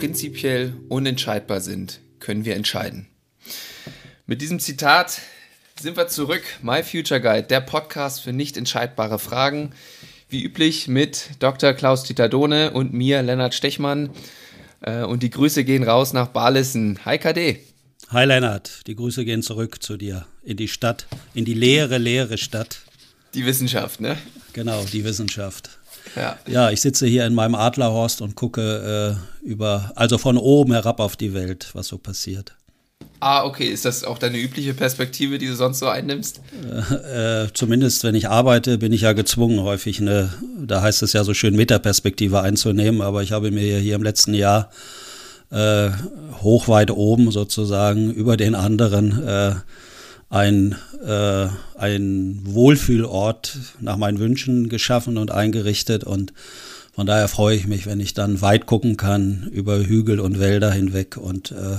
Prinzipiell unentscheidbar sind, können wir entscheiden. Mit diesem Zitat sind wir zurück. My Future Guide, der Podcast für nicht entscheidbare Fragen. Wie üblich mit Dr. Klaus-Dieter Dohne und mir, Lennart Stechmann. Äh, und die Grüße gehen raus nach Barlissen. Hi KD. Hi Lennart, die Grüße gehen zurück zu dir in die Stadt, in die leere, leere Stadt. Die Wissenschaft, ne? Genau, die Wissenschaft. Ja. ja, ich sitze hier in meinem Adlerhorst und gucke äh, über, also von oben herab auf die Welt, was so passiert. Ah, okay. Ist das auch deine übliche Perspektive, die du sonst so einnimmst? Äh, äh, zumindest, wenn ich arbeite, bin ich ja gezwungen, häufig eine, da heißt es ja so schön, Metaperspektive einzunehmen. Aber ich habe mir hier im letzten Jahr äh, hochweit oben sozusagen über den anderen äh, ein, äh, ein Wohlfühlort nach meinen Wünschen geschaffen und eingerichtet und von daher freue ich mich, wenn ich dann weit gucken kann über Hügel und Wälder hinweg und äh,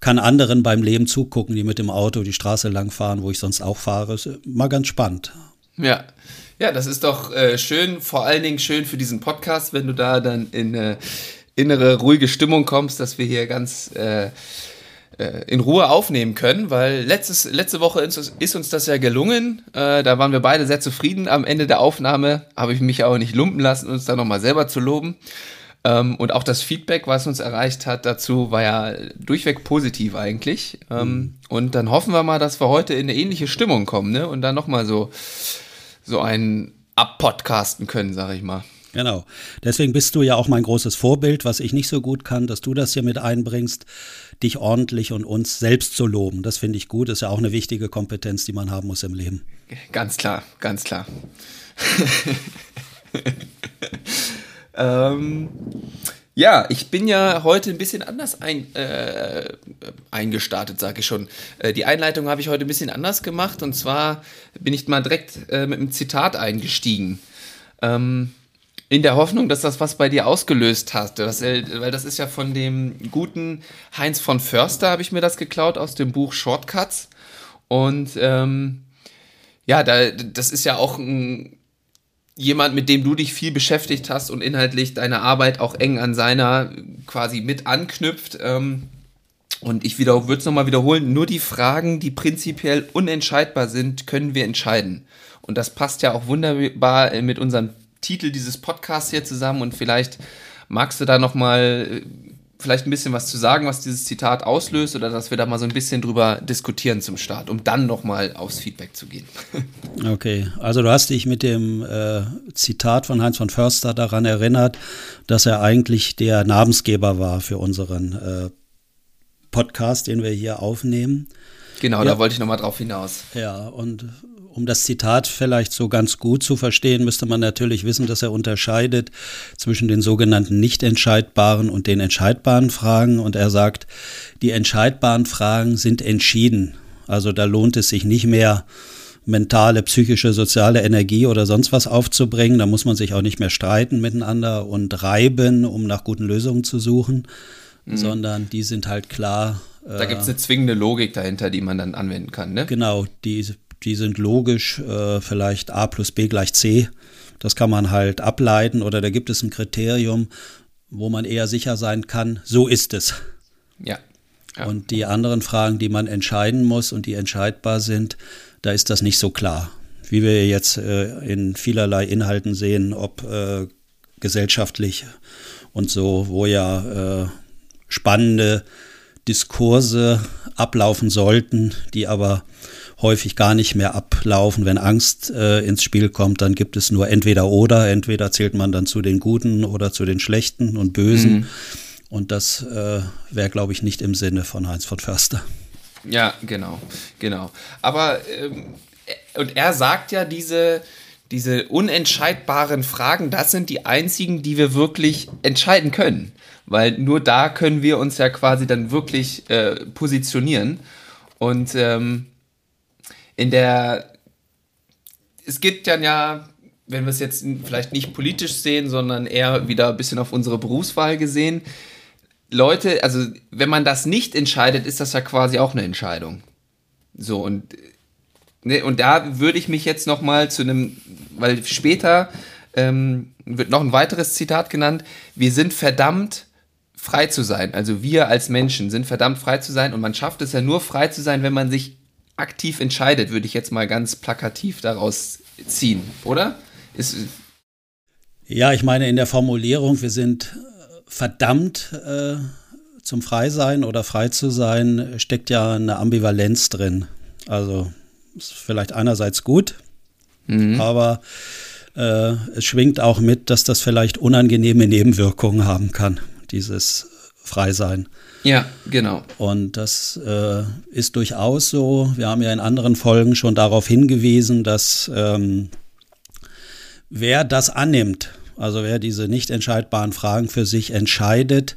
kann anderen beim Leben zugucken, die mit dem Auto die Straße lang fahren, wo ich sonst auch fahre. Ist mal ganz spannend. Ja, ja, das ist doch äh, schön, vor allen Dingen schön für diesen Podcast, wenn du da dann in äh, innere ruhige Stimmung kommst, dass wir hier ganz äh, in Ruhe aufnehmen können, weil letztes, letzte Woche ist, uns das ja gelungen. Äh, da waren wir beide sehr zufrieden. Am Ende der Aufnahme habe ich mich auch nicht lumpen lassen, uns da nochmal selber zu loben. Ähm, und auch das Feedback, was uns erreicht hat dazu, war ja durchweg positiv eigentlich. Ähm, mhm. Und dann hoffen wir mal, dass wir heute in eine ähnliche Stimmung kommen ne? und dann nochmal so, so einen abpodcasten können, sag ich mal. Genau. Deswegen bist du ja auch mein großes Vorbild, was ich nicht so gut kann, dass du das hier mit einbringst, dich ordentlich und uns selbst zu loben. Das finde ich gut. Das ist ja auch eine wichtige Kompetenz, die man haben muss im Leben. Ganz klar, ganz klar. ähm, ja, ich bin ja heute ein bisschen anders ein, äh, eingestartet, sage ich schon. Äh, die Einleitung habe ich heute ein bisschen anders gemacht und zwar bin ich mal direkt äh, mit einem Zitat eingestiegen. Ähm, in der Hoffnung, dass das was bei dir ausgelöst hat. Das, äh, weil das ist ja von dem guten Heinz von Förster, habe ich mir das geklaut, aus dem Buch Shortcuts. Und ähm, ja, da, das ist ja auch ein, jemand, mit dem du dich viel beschäftigt hast und inhaltlich deine Arbeit auch eng an seiner quasi mit anknüpft. Ähm, und ich würde es nochmal wiederholen, nur die Fragen, die prinzipiell unentscheidbar sind, können wir entscheiden. Und das passt ja auch wunderbar mit unserem Titel dieses Podcasts hier zusammen und vielleicht magst du da noch mal äh, vielleicht ein bisschen was zu sagen, was dieses Zitat auslöst oder dass wir da mal so ein bisschen drüber diskutieren zum Start, um dann noch mal aufs Feedback zu gehen. Okay, also du hast dich mit dem äh, Zitat von Heinz von Förster daran erinnert, dass er eigentlich der Namensgeber war für unseren äh, Podcast, den wir hier aufnehmen. Genau, ja. da wollte ich noch mal drauf hinaus. Ja, und um das Zitat vielleicht so ganz gut zu verstehen, müsste man natürlich wissen, dass er unterscheidet zwischen den sogenannten nicht entscheidbaren und den entscheidbaren Fragen. Und er sagt, die entscheidbaren Fragen sind entschieden. Also da lohnt es sich nicht mehr, mentale, psychische, soziale Energie oder sonst was aufzubringen. Da muss man sich auch nicht mehr streiten miteinander und reiben, um nach guten Lösungen zu suchen, mhm. sondern die sind halt klar. Da gibt es eine zwingende Logik dahinter, die man dann anwenden kann, ne? Genau, die die sind logisch, äh, vielleicht a plus b gleich c. Das kann man halt ableiten oder da gibt es ein Kriterium, wo man eher sicher sein kann, so ist es. Ja. ja. Und die anderen Fragen, die man entscheiden muss und die entscheidbar sind, da ist das nicht so klar. Wie wir jetzt äh, in vielerlei Inhalten sehen, ob äh, gesellschaftlich und so, wo ja äh, spannende Diskurse ablaufen sollten, die aber häufig gar nicht mehr ablaufen. Wenn Angst äh, ins Spiel kommt, dann gibt es nur entweder oder. Entweder zählt man dann zu den Guten oder zu den Schlechten und Bösen. Mhm. Und das äh, wäre, glaube ich, nicht im Sinne von Heinz von Förster. Ja, genau, genau. Aber ähm, und er sagt ja, diese, diese unentscheidbaren Fragen, das sind die einzigen, die wir wirklich entscheiden können. Weil nur da können wir uns ja quasi dann wirklich äh, positionieren. Und ähm, in der, es gibt dann ja, wenn wir es jetzt vielleicht nicht politisch sehen, sondern eher wieder ein bisschen auf unsere Berufswahl gesehen, Leute, also wenn man das nicht entscheidet, ist das ja quasi auch eine Entscheidung. So und ne, und da würde ich mich jetzt noch mal zu einem, weil später ähm, wird noch ein weiteres Zitat genannt: Wir sind verdammt frei zu sein. Also wir als Menschen sind verdammt frei zu sein und man schafft es ja nur frei zu sein, wenn man sich aktiv entscheidet, würde ich jetzt mal ganz plakativ daraus ziehen, oder? Ist, ja, ich meine in der Formulierung, wir sind verdammt äh, zum Freisein oder frei zu sein, steckt ja eine Ambivalenz drin. Also ist vielleicht einerseits gut, mhm. aber äh, es schwingt auch mit, dass das vielleicht unangenehme Nebenwirkungen haben kann, dieses Freisein. Ja, genau. Und das äh, ist durchaus so. Wir haben ja in anderen Folgen schon darauf hingewiesen, dass ähm, wer das annimmt, also wer diese nicht entscheidbaren Fragen für sich entscheidet,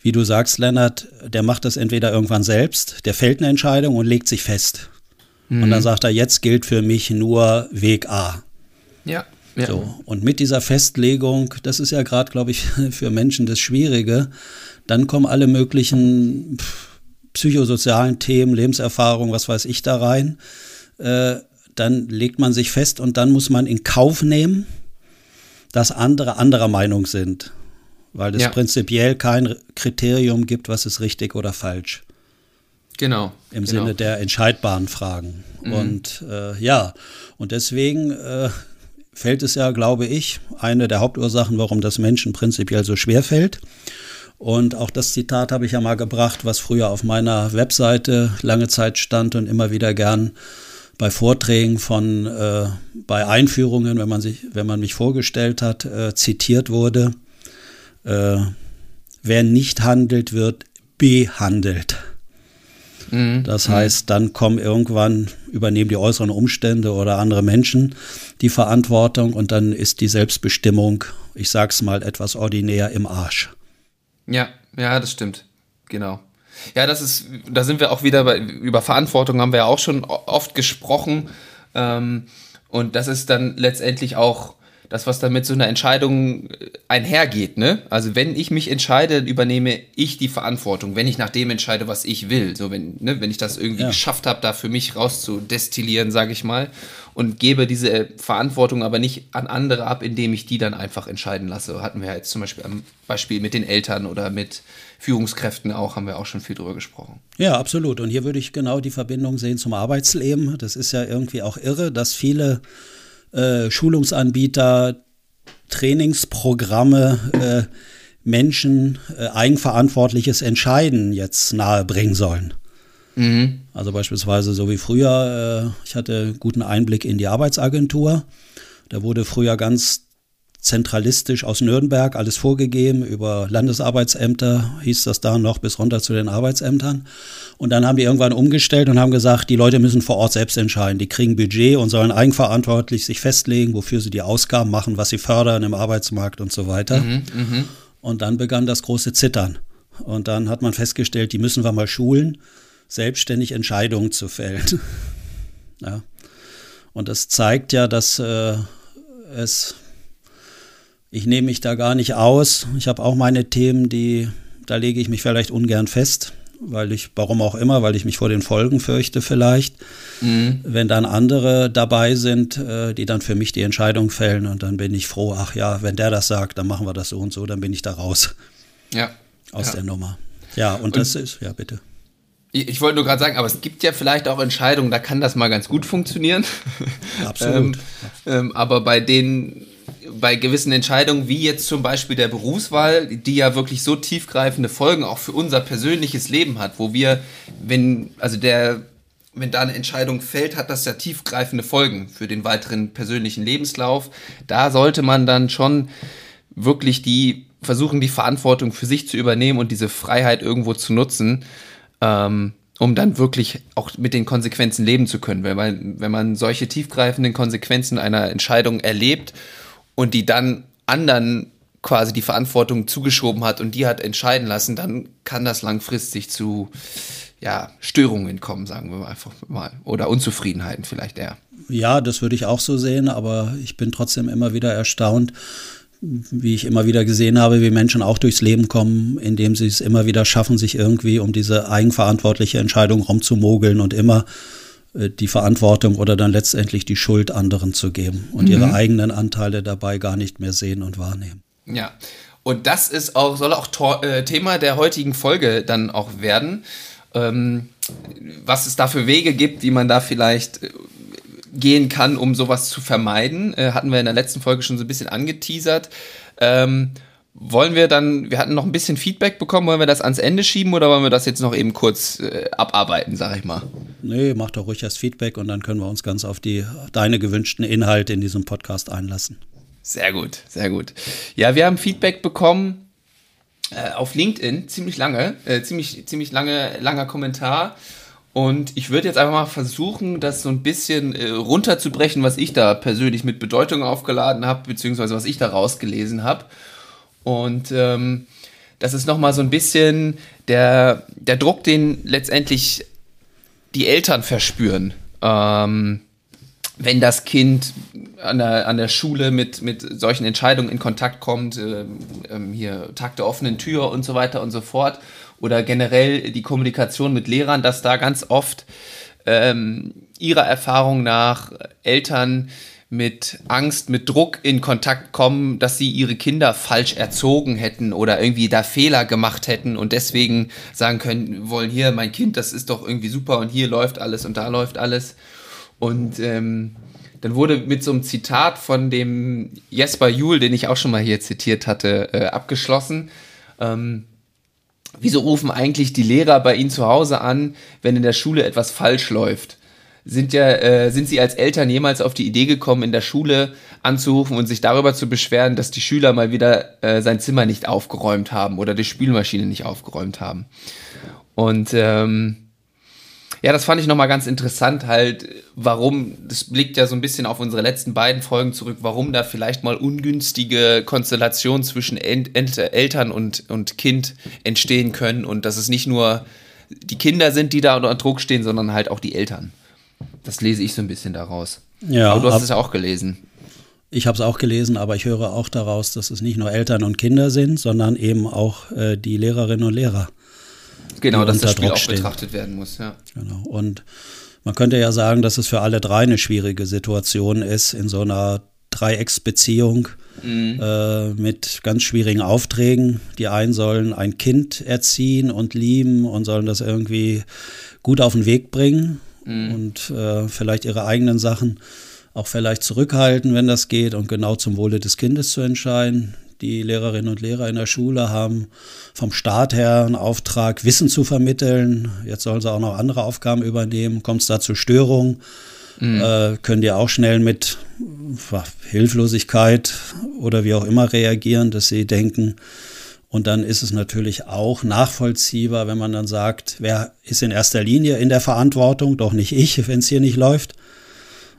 wie du sagst, Lennart, der macht das entweder irgendwann selbst, der fällt eine Entscheidung und legt sich fest. Mhm. Und dann sagt er, jetzt gilt für mich nur Weg A. Ja. Ja. So. Und mit dieser Festlegung, das ist ja gerade, glaube ich, für Menschen das Schwierige, dann kommen alle möglichen psychosozialen Themen, Lebenserfahrung, was weiß ich da rein. Äh, dann legt man sich fest und dann muss man in Kauf nehmen, dass andere anderer Meinung sind. Weil es ja. prinzipiell kein Kriterium gibt, was ist richtig oder falsch. Genau. Im genau. Sinne der entscheidbaren Fragen. Mhm. Und äh, ja, und deswegen äh, fällt es ja, glaube ich, eine der Hauptursachen, warum das Menschen prinzipiell so schwer fällt. Und auch das Zitat habe ich ja mal gebracht, was früher auf meiner Webseite lange Zeit stand und immer wieder gern bei Vorträgen von, äh, bei Einführungen, wenn man sich, wenn man mich vorgestellt hat, äh, zitiert wurde. Äh, wer nicht handelt, wird behandelt. Mhm. Das heißt, dann kommen irgendwann, übernehmen die äußeren Umstände oder andere Menschen die Verantwortung und dann ist die Selbstbestimmung, ich sag's mal etwas ordinär, im Arsch. Ja, ja, das stimmt. Genau. Ja, das ist, da sind wir auch wieder bei, über Verantwortung haben wir ja auch schon oft gesprochen. Ähm, und das ist dann letztendlich auch das, was dann mit so einer Entscheidung äh, einhergeht, ne? Also wenn ich mich entscheide, übernehme ich die Verantwortung, wenn ich nach dem entscheide, was ich will. So wenn, ne, wenn ich das irgendwie ja. geschafft habe, da für mich rauszudestillieren, sage ich mal, und gebe diese Verantwortung aber nicht an andere ab, indem ich die dann einfach entscheiden lasse. Hatten wir jetzt zum Beispiel am Beispiel mit den Eltern oder mit Führungskräften auch, haben wir auch schon viel drüber gesprochen. Ja, absolut. Und hier würde ich genau die Verbindung sehen zum Arbeitsleben. Das ist ja irgendwie auch irre, dass viele äh, Schulungsanbieter, Trainingsprogramme äh, Menschen äh, eigenverantwortliches Entscheiden jetzt nahebringen sollen. Mhm. Also beispielsweise so wie früher, äh, ich hatte guten Einblick in die Arbeitsagentur. Da wurde früher ganz zentralistisch aus Nürnberg alles vorgegeben. Über Landesarbeitsämter hieß das da noch bis runter zu den Arbeitsämtern. Und dann haben die irgendwann umgestellt und haben gesagt, die Leute müssen vor Ort selbst entscheiden. Die kriegen Budget und sollen eigenverantwortlich sich festlegen, wofür sie die Ausgaben machen, was sie fördern im Arbeitsmarkt und so weiter. Mhm, mh. Und dann begann das große Zittern. Und dann hat man festgestellt, die müssen wir mal schulen, selbstständig Entscheidungen zu fällen. ja. Und das zeigt ja, dass äh, es ich nehme mich da gar nicht aus. Ich habe auch meine Themen, die, da lege ich mich vielleicht ungern fest, weil ich, warum auch immer, weil ich mich vor den Folgen fürchte vielleicht. Mhm. Wenn dann andere dabei sind, äh, die dann für mich die Entscheidung fällen und dann bin ich froh, ach ja, wenn der das sagt, dann machen wir das so und so, dann bin ich da raus. Ja. Aus ja. ja. der Nummer. Ja, und, und das ist, ja, bitte. Ich wollte nur gerade sagen, aber es gibt ja vielleicht auch Entscheidungen, da kann das mal ganz gut funktionieren. Absolut. ähm, ähm, aber bei denen bei gewissen Entscheidungen, wie jetzt zum Beispiel der Berufswahl, die ja wirklich so tiefgreifende Folgen auch für unser persönliches Leben hat, wo wir, wenn, also der, wenn da eine Entscheidung fällt, hat das ja tiefgreifende Folgen für den weiteren persönlichen Lebenslauf. Da sollte man dann schon wirklich die versuchen, die Verantwortung für sich zu übernehmen und diese Freiheit irgendwo zu nutzen, ähm, um dann wirklich auch mit den Konsequenzen leben zu können. Wenn man, wenn man solche tiefgreifenden Konsequenzen einer Entscheidung erlebt und die dann anderen quasi die Verantwortung zugeschoben hat und die hat entscheiden lassen, dann kann das langfristig zu ja, Störungen kommen, sagen wir einfach mal. Oder Unzufriedenheiten vielleicht eher. Ja, das würde ich auch so sehen, aber ich bin trotzdem immer wieder erstaunt, wie ich immer wieder gesehen habe, wie Menschen auch durchs Leben kommen, indem sie es immer wieder schaffen, sich irgendwie um diese eigenverantwortliche Entscheidung rumzumogeln und immer die Verantwortung oder dann letztendlich die Schuld anderen zu geben und mhm. ihre eigenen Anteile dabei gar nicht mehr sehen und wahrnehmen. Ja. Und das ist auch, soll auch äh, Thema der heutigen Folge dann auch werden. Ähm, was es da für Wege gibt, wie man da vielleicht äh, gehen kann, um sowas zu vermeiden. Äh, hatten wir in der letzten Folge schon so ein bisschen angeteasert. Ähm, wollen wir dann, wir hatten noch ein bisschen Feedback bekommen, wollen wir das ans Ende schieben oder wollen wir das jetzt noch eben kurz äh, abarbeiten, sag ich mal? Nee, mach doch ruhig das Feedback und dann können wir uns ganz auf die deine gewünschten Inhalte in diesem Podcast einlassen. Sehr gut, sehr gut. Ja, wir haben Feedback bekommen äh, auf LinkedIn, ziemlich lange, äh, ziemlich, ziemlich lange, langer Kommentar. Und ich würde jetzt einfach mal versuchen, das so ein bisschen äh, runterzubrechen, was ich da persönlich mit Bedeutung aufgeladen habe, beziehungsweise was ich da rausgelesen habe. Und ähm, das ist nochmal so ein bisschen der, der Druck, den letztendlich die Eltern verspüren. Ähm, wenn das Kind an der, an der Schule mit, mit solchen Entscheidungen in Kontakt kommt, äh, äh, hier Tag der offenen Tür und so weiter und so fort, oder generell die Kommunikation mit Lehrern, dass da ganz oft ähm, ihrer Erfahrung nach Eltern mit Angst, mit Druck in Kontakt kommen, dass sie ihre Kinder falsch erzogen hätten oder irgendwie da Fehler gemacht hätten und deswegen sagen können, wollen hier mein Kind, das ist doch irgendwie super und hier läuft alles und da läuft alles. Und ähm, dann wurde mit so einem Zitat von dem Jesper Juhl, den ich auch schon mal hier zitiert hatte, äh, abgeschlossen. Ähm, wieso rufen eigentlich die Lehrer bei Ihnen zu Hause an, wenn in der Schule etwas falsch läuft? Sind ja, äh, sind Sie als Eltern jemals auf die Idee gekommen, in der Schule anzurufen und sich darüber zu beschweren, dass die Schüler mal wieder äh, sein Zimmer nicht aufgeräumt haben oder die Spülmaschine nicht aufgeräumt haben? Und ähm, ja, das fand ich nochmal ganz interessant, halt, warum, das blickt ja so ein bisschen auf unsere letzten beiden Folgen zurück, warum da vielleicht mal ungünstige Konstellationen zwischen El Eltern und, und Kind entstehen können und dass es nicht nur die Kinder sind, die da unter Druck stehen, sondern halt auch die Eltern. Das lese ich so ein bisschen daraus. Ja, aber du hast ab, es ja auch gelesen. Ich habe es auch gelesen, aber ich höre auch daraus, dass es nicht nur Eltern und Kinder sind, sondern eben auch äh, die Lehrerinnen und Lehrer. Genau, dass das Spiel Druck auch stehen. betrachtet werden muss, ja. Genau. Und man könnte ja sagen, dass es für alle drei eine schwierige Situation ist, in so einer Dreiecksbeziehung mhm. äh, mit ganz schwierigen Aufträgen. Die einen sollen ein Kind erziehen und lieben und sollen das irgendwie gut auf den Weg bringen mhm. und äh, vielleicht ihre eigenen Sachen auch vielleicht zurückhalten, wenn das geht und genau zum Wohle des Kindes zu entscheiden. Die Lehrerinnen und Lehrer in der Schule haben vom Staat her einen Auftrag, Wissen zu vermitteln. Jetzt sollen sie auch noch andere Aufgaben übernehmen. Kommt es da zu Störungen? Mhm. Äh, können die auch schnell mit Hilflosigkeit oder wie auch immer reagieren, dass sie denken, und dann ist es natürlich auch nachvollziehbar, wenn man dann sagt, wer ist in erster Linie in der Verantwortung, doch nicht ich, wenn es hier nicht läuft,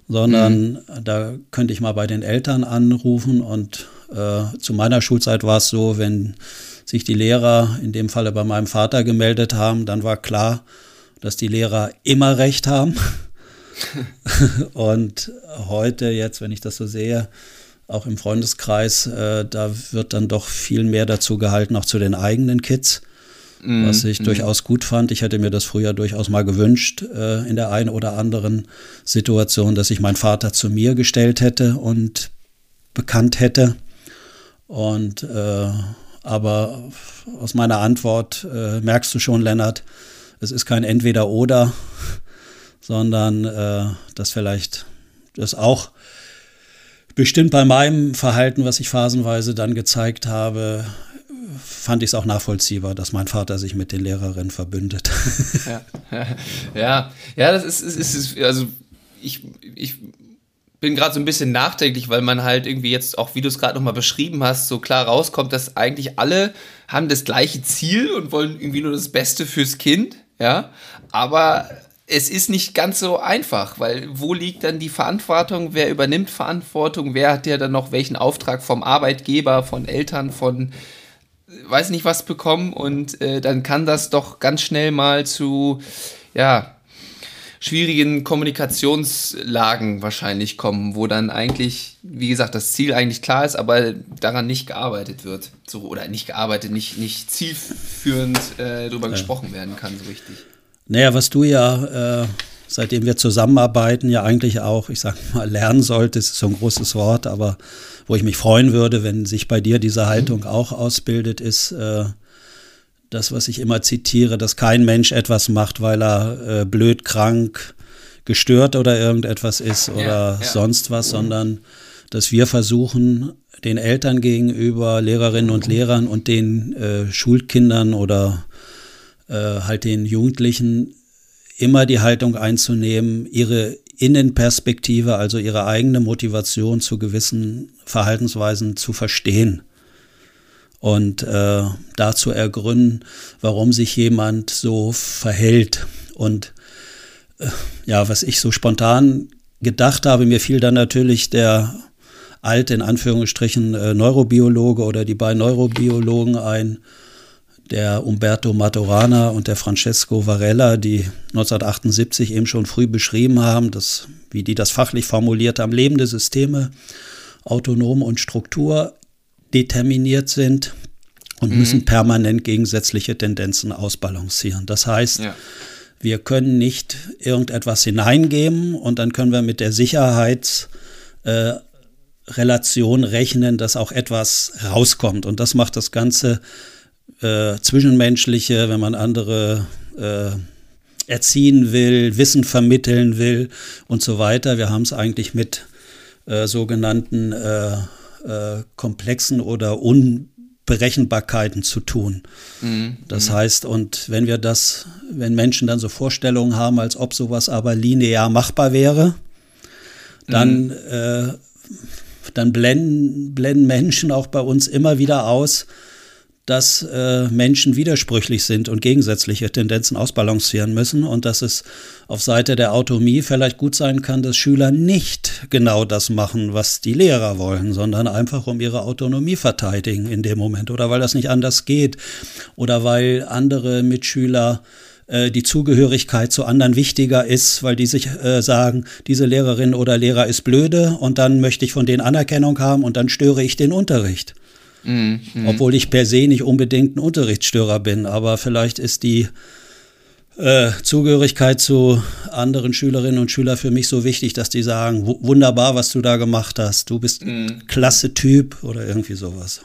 sondern mhm. da könnte ich mal bei den Eltern anrufen. Und äh, zu meiner Schulzeit war es so, wenn sich die Lehrer, in dem Falle bei meinem Vater, gemeldet haben, dann war klar, dass die Lehrer immer recht haben. und heute jetzt, wenn ich das so sehe, auch im Freundeskreis, äh, da wird dann doch viel mehr dazu gehalten, auch zu den eigenen Kids, mm, was ich mm. durchaus gut fand. Ich hätte mir das früher durchaus mal gewünscht, äh, in der einen oder anderen Situation, dass ich meinen Vater zu mir gestellt hätte und bekannt hätte. Und äh, aber aus meiner Antwort äh, merkst du schon, Lennart, es ist kein Entweder-Oder, sondern äh, dass vielleicht das auch bestimmt bei meinem Verhalten, was ich phasenweise dann gezeigt habe, fand ich es auch nachvollziehbar, dass mein Vater sich mit den Lehrerinnen verbündet. Ja, ja, ja, das ist, ist, ist also ich, ich bin gerade so ein bisschen nachdenklich, weil man halt irgendwie jetzt auch, wie du es gerade nochmal beschrieben hast, so klar rauskommt, dass eigentlich alle haben das gleiche Ziel und wollen irgendwie nur das Beste fürs Kind, ja, aber es ist nicht ganz so einfach, weil wo liegt dann die Verantwortung? Wer übernimmt Verantwortung? Wer hat ja dann noch welchen Auftrag vom Arbeitgeber, von Eltern, von weiß nicht was bekommen? Und äh, dann kann das doch ganz schnell mal zu, ja, schwierigen Kommunikationslagen wahrscheinlich kommen, wo dann eigentlich, wie gesagt, das Ziel eigentlich klar ist, aber daran nicht gearbeitet wird. So, oder nicht gearbeitet, nicht, nicht zielführend äh, darüber ja. gesprochen werden kann, so richtig. Naja, was du ja äh, seitdem wir zusammenarbeiten, ja eigentlich auch, ich sag mal, lernen sollte, das ist so ein großes Wort, aber wo ich mich freuen würde, wenn sich bei dir diese Haltung auch ausbildet, ist äh, das, was ich immer zitiere, dass kein Mensch etwas macht, weil er äh, blöd, krank, gestört oder irgendetwas ist oder ja, ja. sonst was, sondern dass wir versuchen, den Eltern gegenüber, Lehrerinnen und Lehrern und den äh, Schulkindern oder äh, halt den Jugendlichen immer die Haltung einzunehmen, ihre Innenperspektive, also ihre eigene Motivation zu gewissen Verhaltensweisen zu verstehen und äh, dazu ergründen, warum sich jemand so verhält. Und äh, ja, was ich so spontan gedacht habe, mir fiel dann natürlich der alte, in Anführungsstrichen, äh, Neurobiologe oder die beiden Neurobiologen ein, der Umberto Maturana und der Francesco Varela, die 1978 eben schon früh beschrieben haben, dass, wie die das fachlich formuliert haben, lebende Systeme, autonom und Struktur determiniert sind und mhm. müssen permanent gegensätzliche Tendenzen ausbalancieren. Das heißt, ja. wir können nicht irgendetwas hineingeben und dann können wir mit der Sicherheitsrelation äh, rechnen, dass auch etwas rauskommt. Und das macht das Ganze äh, Zwischenmenschliche, wenn man andere äh, erziehen will, Wissen vermitteln will und so weiter. Wir haben es eigentlich mit äh, sogenannten äh, äh, komplexen oder Unberechenbarkeiten zu tun. Mhm. Das mhm. heißt, und wenn wir das, wenn Menschen dann so Vorstellungen haben, als ob sowas aber linear machbar wäre, dann, mhm. äh, dann blenden, blenden Menschen auch bei uns immer wieder aus, dass äh, Menschen widersprüchlich sind und gegensätzliche Tendenzen ausbalancieren müssen und dass es auf Seite der Autonomie vielleicht gut sein kann, dass Schüler nicht genau das machen, was die Lehrer wollen, sondern einfach um ihre Autonomie verteidigen in dem Moment oder weil das nicht anders geht oder weil andere Mitschüler äh, die Zugehörigkeit zu anderen wichtiger ist, weil die sich äh, sagen, diese Lehrerin oder Lehrer ist blöde und dann möchte ich von denen Anerkennung haben und dann störe ich den Unterricht. Mhm, Obwohl ich per se nicht unbedingt ein Unterrichtsstörer bin, aber vielleicht ist die äh, Zugehörigkeit zu anderen Schülerinnen und Schülern für mich so wichtig, dass die sagen, wunderbar, was du da gemacht hast, du bist mhm. klasse Typ oder irgendwie sowas.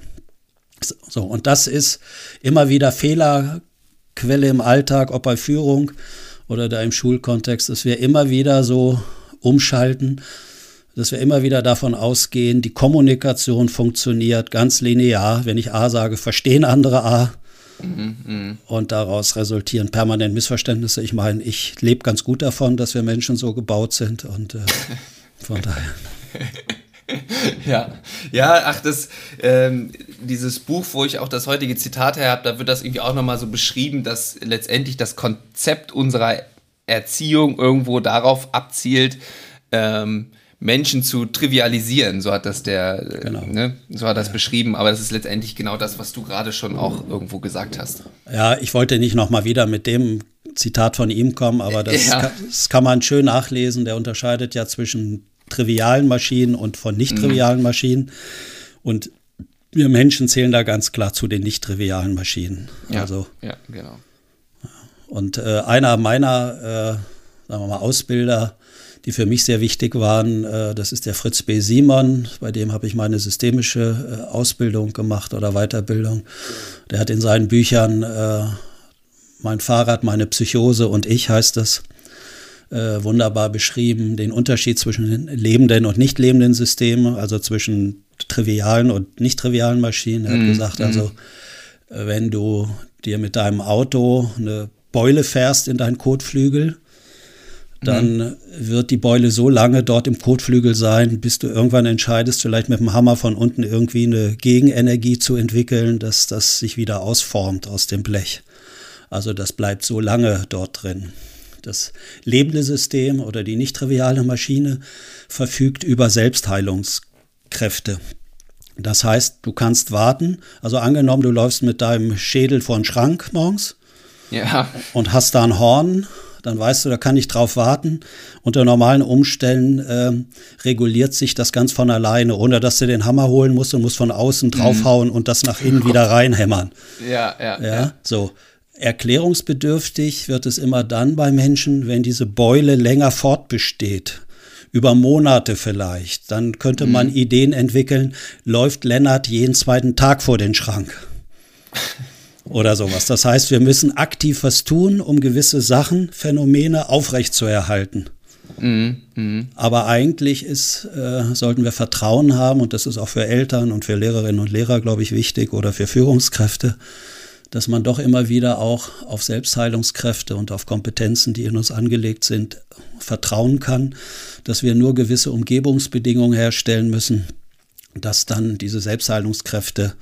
So, und das ist immer wieder Fehlerquelle im Alltag, ob bei Führung oder da im Schulkontext, dass wir immer wieder so umschalten, dass wir immer wieder davon ausgehen, die Kommunikation funktioniert ganz linear. Wenn ich A sage, verstehen andere A. Mhm, mh. Und daraus resultieren permanent Missverständnisse. Ich meine, ich lebe ganz gut davon, dass wir Menschen so gebaut sind und äh, von daher. ja, ja, ach, das, ähm, dieses Buch, wo ich auch das heutige Zitat her habe, da wird das irgendwie auch nochmal so beschrieben, dass letztendlich das Konzept unserer Erziehung irgendwo darauf abzielt, ähm, Menschen zu trivialisieren, so hat das der, genau. ne, so hat das ja. beschrieben, aber das ist letztendlich genau das, was du gerade schon auch irgendwo gesagt hast. Ja, ich wollte nicht nochmal wieder mit dem Zitat von ihm kommen, aber das, ja. kann, das, kann, man schön nachlesen. Der unterscheidet ja zwischen trivialen Maschinen und von nicht trivialen mhm. Maschinen. Und wir Menschen zählen da ganz klar zu den nicht trivialen Maschinen. Ja, also, ja genau. Und äh, einer meiner, äh, sagen wir mal, Ausbilder, die für mich sehr wichtig waren. Äh, das ist der Fritz B. Simon, bei dem habe ich meine systemische äh, Ausbildung gemacht oder Weiterbildung. Der hat in seinen Büchern äh, Mein Fahrrad, meine Psychose und ich heißt es, wunderbar beschrieben, den Unterschied zwischen lebenden und nicht lebenden Systemen, also zwischen trivialen und nicht trivialen Maschinen. Er hat mm, gesagt, mm. also wenn du dir mit deinem Auto eine Beule fährst in deinen Kotflügel, dann mhm. wird die Beule so lange dort im Kotflügel sein, bis du irgendwann entscheidest, vielleicht mit dem Hammer von unten irgendwie eine Gegenenergie zu entwickeln, dass das sich wieder ausformt aus dem Blech. Also das bleibt so lange dort drin. Das lebende System oder die nicht triviale Maschine verfügt über Selbstheilungskräfte. Das heißt, du kannst warten. Also angenommen, du läufst mit deinem Schädel vor den Schrank morgens ja. und hast da ein Horn dann weißt du, da kann ich drauf warten. Unter normalen Umständen äh, reguliert sich das ganz von alleine, ohne dass du den Hammer holen musst und musst von außen draufhauen mhm. und das nach innen wieder reinhämmern. Ja, ja, ja. ja. So. erklärungsbedürftig wird es immer dann bei Menschen, wenn diese Beule länger fortbesteht. Über Monate vielleicht. Dann könnte man mhm. Ideen entwickeln, läuft Lennart jeden zweiten Tag vor den Schrank. Oder sowas. Das heißt, wir müssen aktiv was tun, um gewisse Sachen, Phänomene aufrechtzuerhalten. Mhm, mh. Aber eigentlich ist, äh, sollten wir Vertrauen haben, und das ist auch für Eltern und für Lehrerinnen und Lehrer, glaube ich, wichtig, oder für Führungskräfte, dass man doch immer wieder auch auf Selbstheilungskräfte und auf Kompetenzen, die in uns angelegt sind, vertrauen kann, dass wir nur gewisse Umgebungsbedingungen herstellen müssen, dass dann diese Selbstheilungskräfte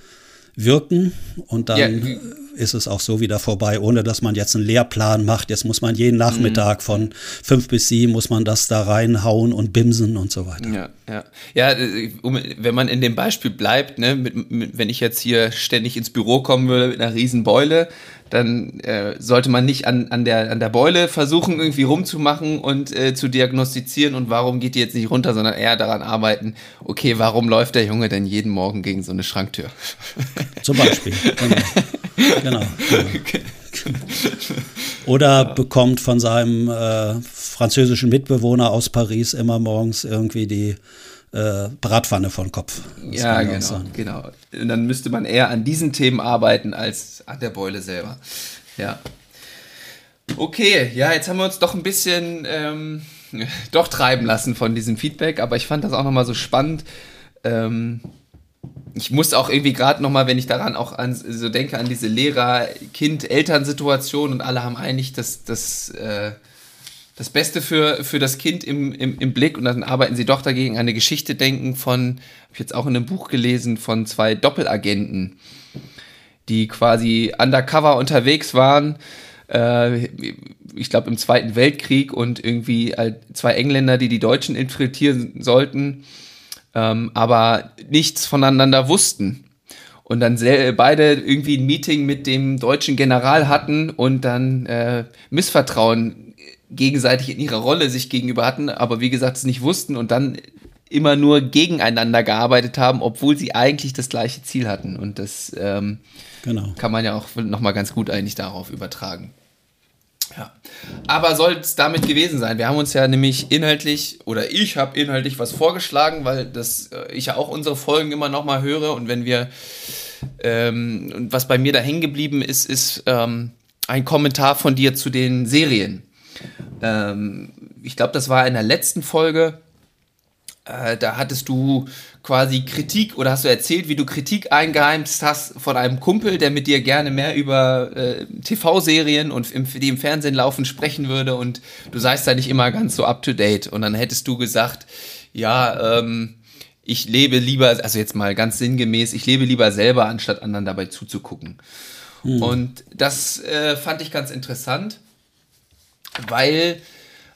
wirken und dann ja. Ist es auch so wieder vorbei, ohne dass man jetzt einen Lehrplan macht. Jetzt muss man jeden Nachmittag mhm. von fünf bis sieben muss man das da reinhauen und bimsen und so weiter. Ja, ja. Ja, äh, wenn man in dem Beispiel bleibt, ne, mit, mit, wenn ich jetzt hier ständig ins Büro kommen würde mit einer riesen Beule, dann äh, sollte man nicht an, an, der, an der Beule versuchen, irgendwie rumzumachen und äh, zu diagnostizieren und warum geht die jetzt nicht runter, sondern eher daran arbeiten, okay, warum läuft der Junge denn jeden Morgen gegen so eine Schranktür? Zum Beispiel. Genau. Genau. genau. Oder bekommt von seinem äh, französischen Mitbewohner aus Paris immer morgens irgendwie die äh, Bratpfanne von Kopf. Das ja, genau, genau. Und dann müsste man eher an diesen Themen arbeiten als an der Beule selber. Ja. Okay, ja, jetzt haben wir uns doch ein bisschen ähm, doch treiben lassen von diesem Feedback, aber ich fand das auch nochmal so spannend. Ähm, ich muss auch irgendwie gerade nochmal, wenn ich daran auch an, so denke, an diese Lehrer-Kind-Eltern-Situation und alle haben eigentlich das, das äh, das Beste für, für das Kind im, im, im Blick und dann arbeiten sie doch dagegen eine Geschichte denken von, habe ich jetzt auch in einem Buch gelesen, von zwei Doppelagenten, die quasi undercover unterwegs waren, äh, ich glaube im Zweiten Weltkrieg und irgendwie zwei Engländer, die die Deutschen infiltrieren sollten, ähm, aber nichts voneinander wussten und dann beide irgendwie ein Meeting mit dem deutschen General hatten und dann äh, Missvertrauen gegenseitig in ihrer Rolle sich gegenüber hatten, aber wie gesagt es nicht wussten und dann immer nur gegeneinander gearbeitet haben, obwohl sie eigentlich das gleiche Ziel hatten. Und das ähm, genau. kann man ja auch nochmal ganz gut eigentlich darauf übertragen. Ja. Aber soll es damit gewesen sein? Wir haben uns ja nämlich inhaltlich, oder ich habe inhaltlich was vorgeschlagen, weil das, äh, ich ja auch unsere Folgen immer nochmal höre und wenn wir, ähm, und was bei mir da hängen geblieben ist, ist ähm, ein Kommentar von dir zu den Serien. Ähm, ich glaube, das war in der letzten Folge. Äh, da hattest du quasi Kritik oder hast du erzählt, wie du Kritik eingeheimst hast von einem Kumpel, der mit dir gerne mehr über äh, TV-Serien und im, die im Fernsehen laufen sprechen würde und du seist da nicht immer ganz so up to date. Und dann hättest du gesagt, ja, ähm, ich lebe lieber, also jetzt mal ganz sinngemäß, ich lebe lieber selber, anstatt anderen dabei zuzugucken. Hm. Und das äh, fand ich ganz interessant weil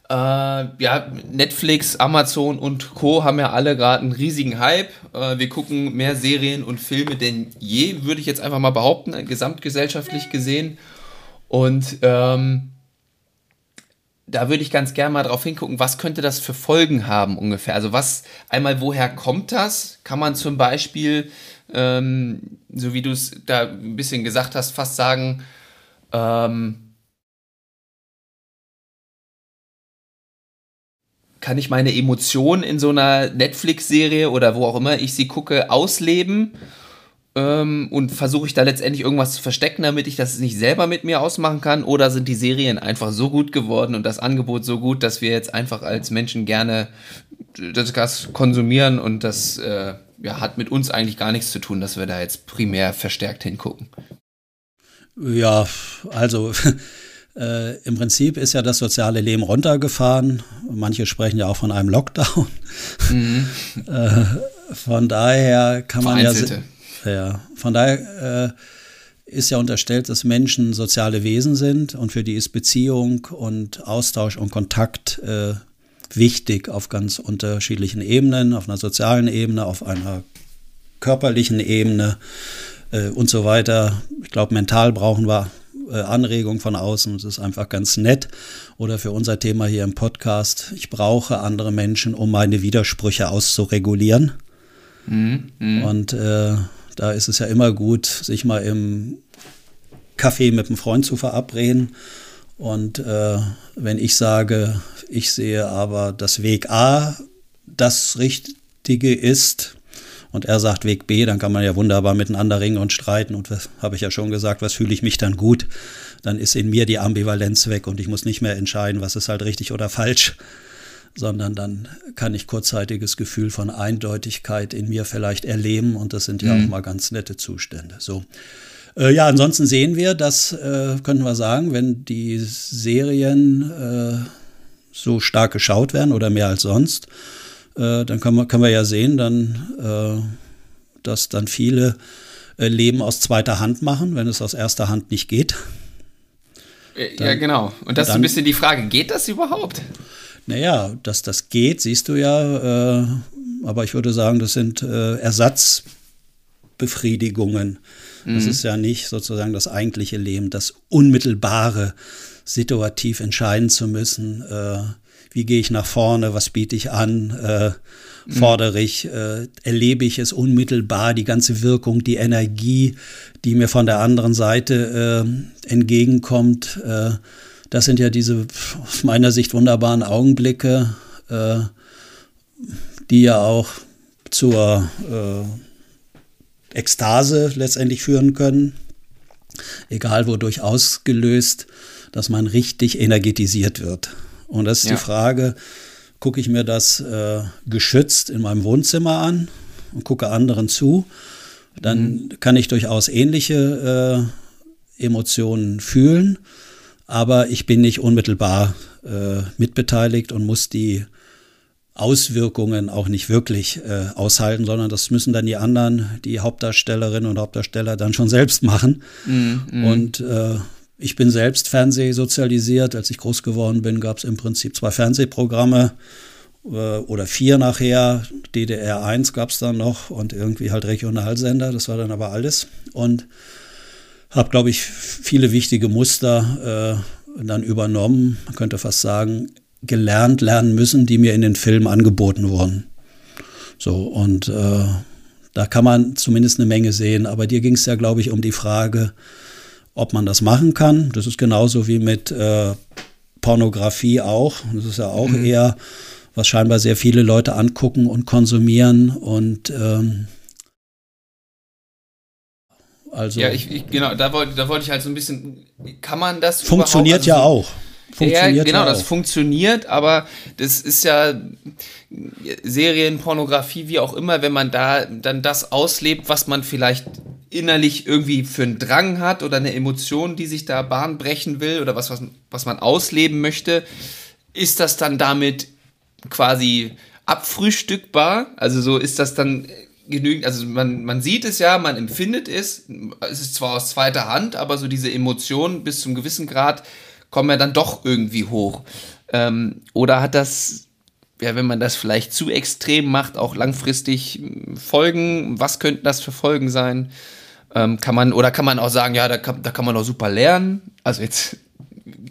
äh, ja, Netflix, Amazon und Co. haben ja alle gerade einen riesigen Hype. Äh, wir gucken mehr Serien und Filme denn je, würde ich jetzt einfach mal behaupten, gesamtgesellschaftlich gesehen. Und ähm, da würde ich ganz gerne mal drauf hingucken, was könnte das für Folgen haben ungefähr? Also was, einmal woher kommt das? Kann man zum Beispiel, ähm, so wie du es da ein bisschen gesagt hast, fast sagen, ähm, kann ich meine Emotionen in so einer Netflix-Serie oder wo auch immer ich sie gucke, ausleben? Ähm, und versuche ich da letztendlich irgendwas zu verstecken, damit ich das nicht selber mit mir ausmachen kann? Oder sind die Serien einfach so gut geworden und das Angebot so gut, dass wir jetzt einfach als Menschen gerne das Gas konsumieren und das äh, ja, hat mit uns eigentlich gar nichts zu tun, dass wir da jetzt primär verstärkt hingucken? Ja, also Äh, Im Prinzip ist ja das soziale Leben runtergefahren. Manche sprechen ja auch von einem Lockdown. Mhm. äh, von daher kann man ja, ja, von daher äh, ist ja unterstellt, dass Menschen soziale Wesen sind und für die ist Beziehung und Austausch und Kontakt äh, wichtig auf ganz unterschiedlichen Ebenen, auf einer sozialen Ebene, auf einer körperlichen Ebene äh, und so weiter. Ich glaube, mental brauchen wir Anregung von außen. Es ist einfach ganz nett. Oder für unser Thema hier im Podcast, ich brauche andere Menschen, um meine Widersprüche auszuregulieren. Mhm, mh. Und äh, da ist es ja immer gut, sich mal im Kaffee mit einem Freund zu verabreden. Und äh, wenn ich sage, ich sehe aber, dass Weg A das Richtige ist und er sagt Weg B, dann kann man ja wunderbar miteinander ringen und streiten. Und was habe ich ja schon gesagt, was fühle ich mich dann gut? Dann ist in mir die Ambivalenz weg und ich muss nicht mehr entscheiden, was ist halt richtig oder falsch, sondern dann kann ich kurzzeitiges Gefühl von Eindeutigkeit in mir vielleicht erleben und das sind ja mhm. auch mal ganz nette Zustände. So. Äh, ja, ansonsten sehen wir, dass, äh, könnten wir sagen, wenn die Serien äh, so stark geschaut werden oder mehr als sonst, äh, dann können wir, können wir ja sehen, dann, äh, dass dann viele äh, Leben aus zweiter Hand machen, wenn es aus erster Hand nicht geht. Dann, ja, genau. Und das dann, ist ein bisschen die Frage, geht das überhaupt? Naja, dass das geht, siehst du ja, äh, aber ich würde sagen, das sind äh, Ersatzbefriedigungen. Das mhm. ist ja nicht sozusagen das eigentliche Leben, das unmittelbare, situativ entscheiden zu müssen. Äh, wie gehe ich nach vorne, was biete ich an, äh, mhm. fordere ich, äh, erlebe ich es unmittelbar, die ganze Wirkung, die Energie, die mir von der anderen Seite äh, entgegenkommt. Äh, das sind ja diese aus meiner Sicht wunderbaren Augenblicke, äh, die ja auch zur äh, Ekstase letztendlich führen können, egal wodurch ausgelöst, dass man richtig energetisiert wird. Und das ist ja. die Frage, gucke ich mir das äh, geschützt in meinem Wohnzimmer an und gucke anderen zu, dann mhm. kann ich durchaus ähnliche äh, Emotionen fühlen, aber ich bin nicht unmittelbar äh, mitbeteiligt und muss die Auswirkungen auch nicht wirklich äh, aushalten, sondern das müssen dann die anderen, die Hauptdarstellerinnen und Hauptdarsteller dann schon selbst machen. Mm, Und äh, ich bin selbst Fernsehsozialisiert. Als ich groß geworden bin, gab es im Prinzip zwei Fernsehprogramme äh, oder vier nachher. DDR 1 gab es dann noch und irgendwie halt Regionalsender. Das war dann aber alles. Und habe, glaube ich, viele wichtige Muster äh, dann übernommen. Man könnte fast sagen, gelernt lernen müssen, die mir in den Filmen angeboten wurden. So, und äh, da kann man zumindest eine Menge sehen. Aber dir ging es ja, glaube ich, um die Frage, ob man das machen kann. Das ist genauso wie mit äh, Pornografie auch. Das ist ja auch mhm. eher, was scheinbar sehr viele Leute angucken und konsumieren. Und ähm, also. Ja, ich, ich, genau, da wollte, da wollte ich halt so ein bisschen, kann man das Funktioniert also ja auch. Funktioniert ja, genau, ja das funktioniert, aber das ist ja Serienpornografie, wie auch immer, wenn man da dann das auslebt, was man vielleicht innerlich irgendwie für einen Drang hat oder eine Emotion, die sich da Bahn brechen will oder was, was, was man ausleben möchte, ist das dann damit quasi abfrühstückbar? Also so ist das dann genügend, also man, man sieht es ja, man empfindet es, es ist zwar aus zweiter Hand, aber so diese Emotionen bis zum gewissen Grad kommen ja dann doch irgendwie hoch. Ähm, oder hat das, ja, wenn man das vielleicht zu extrem macht, auch langfristig Folgen? Was könnten das für Folgen sein? Ähm, kann man, oder kann man auch sagen, ja, da kann, da kann man auch super lernen? Also jetzt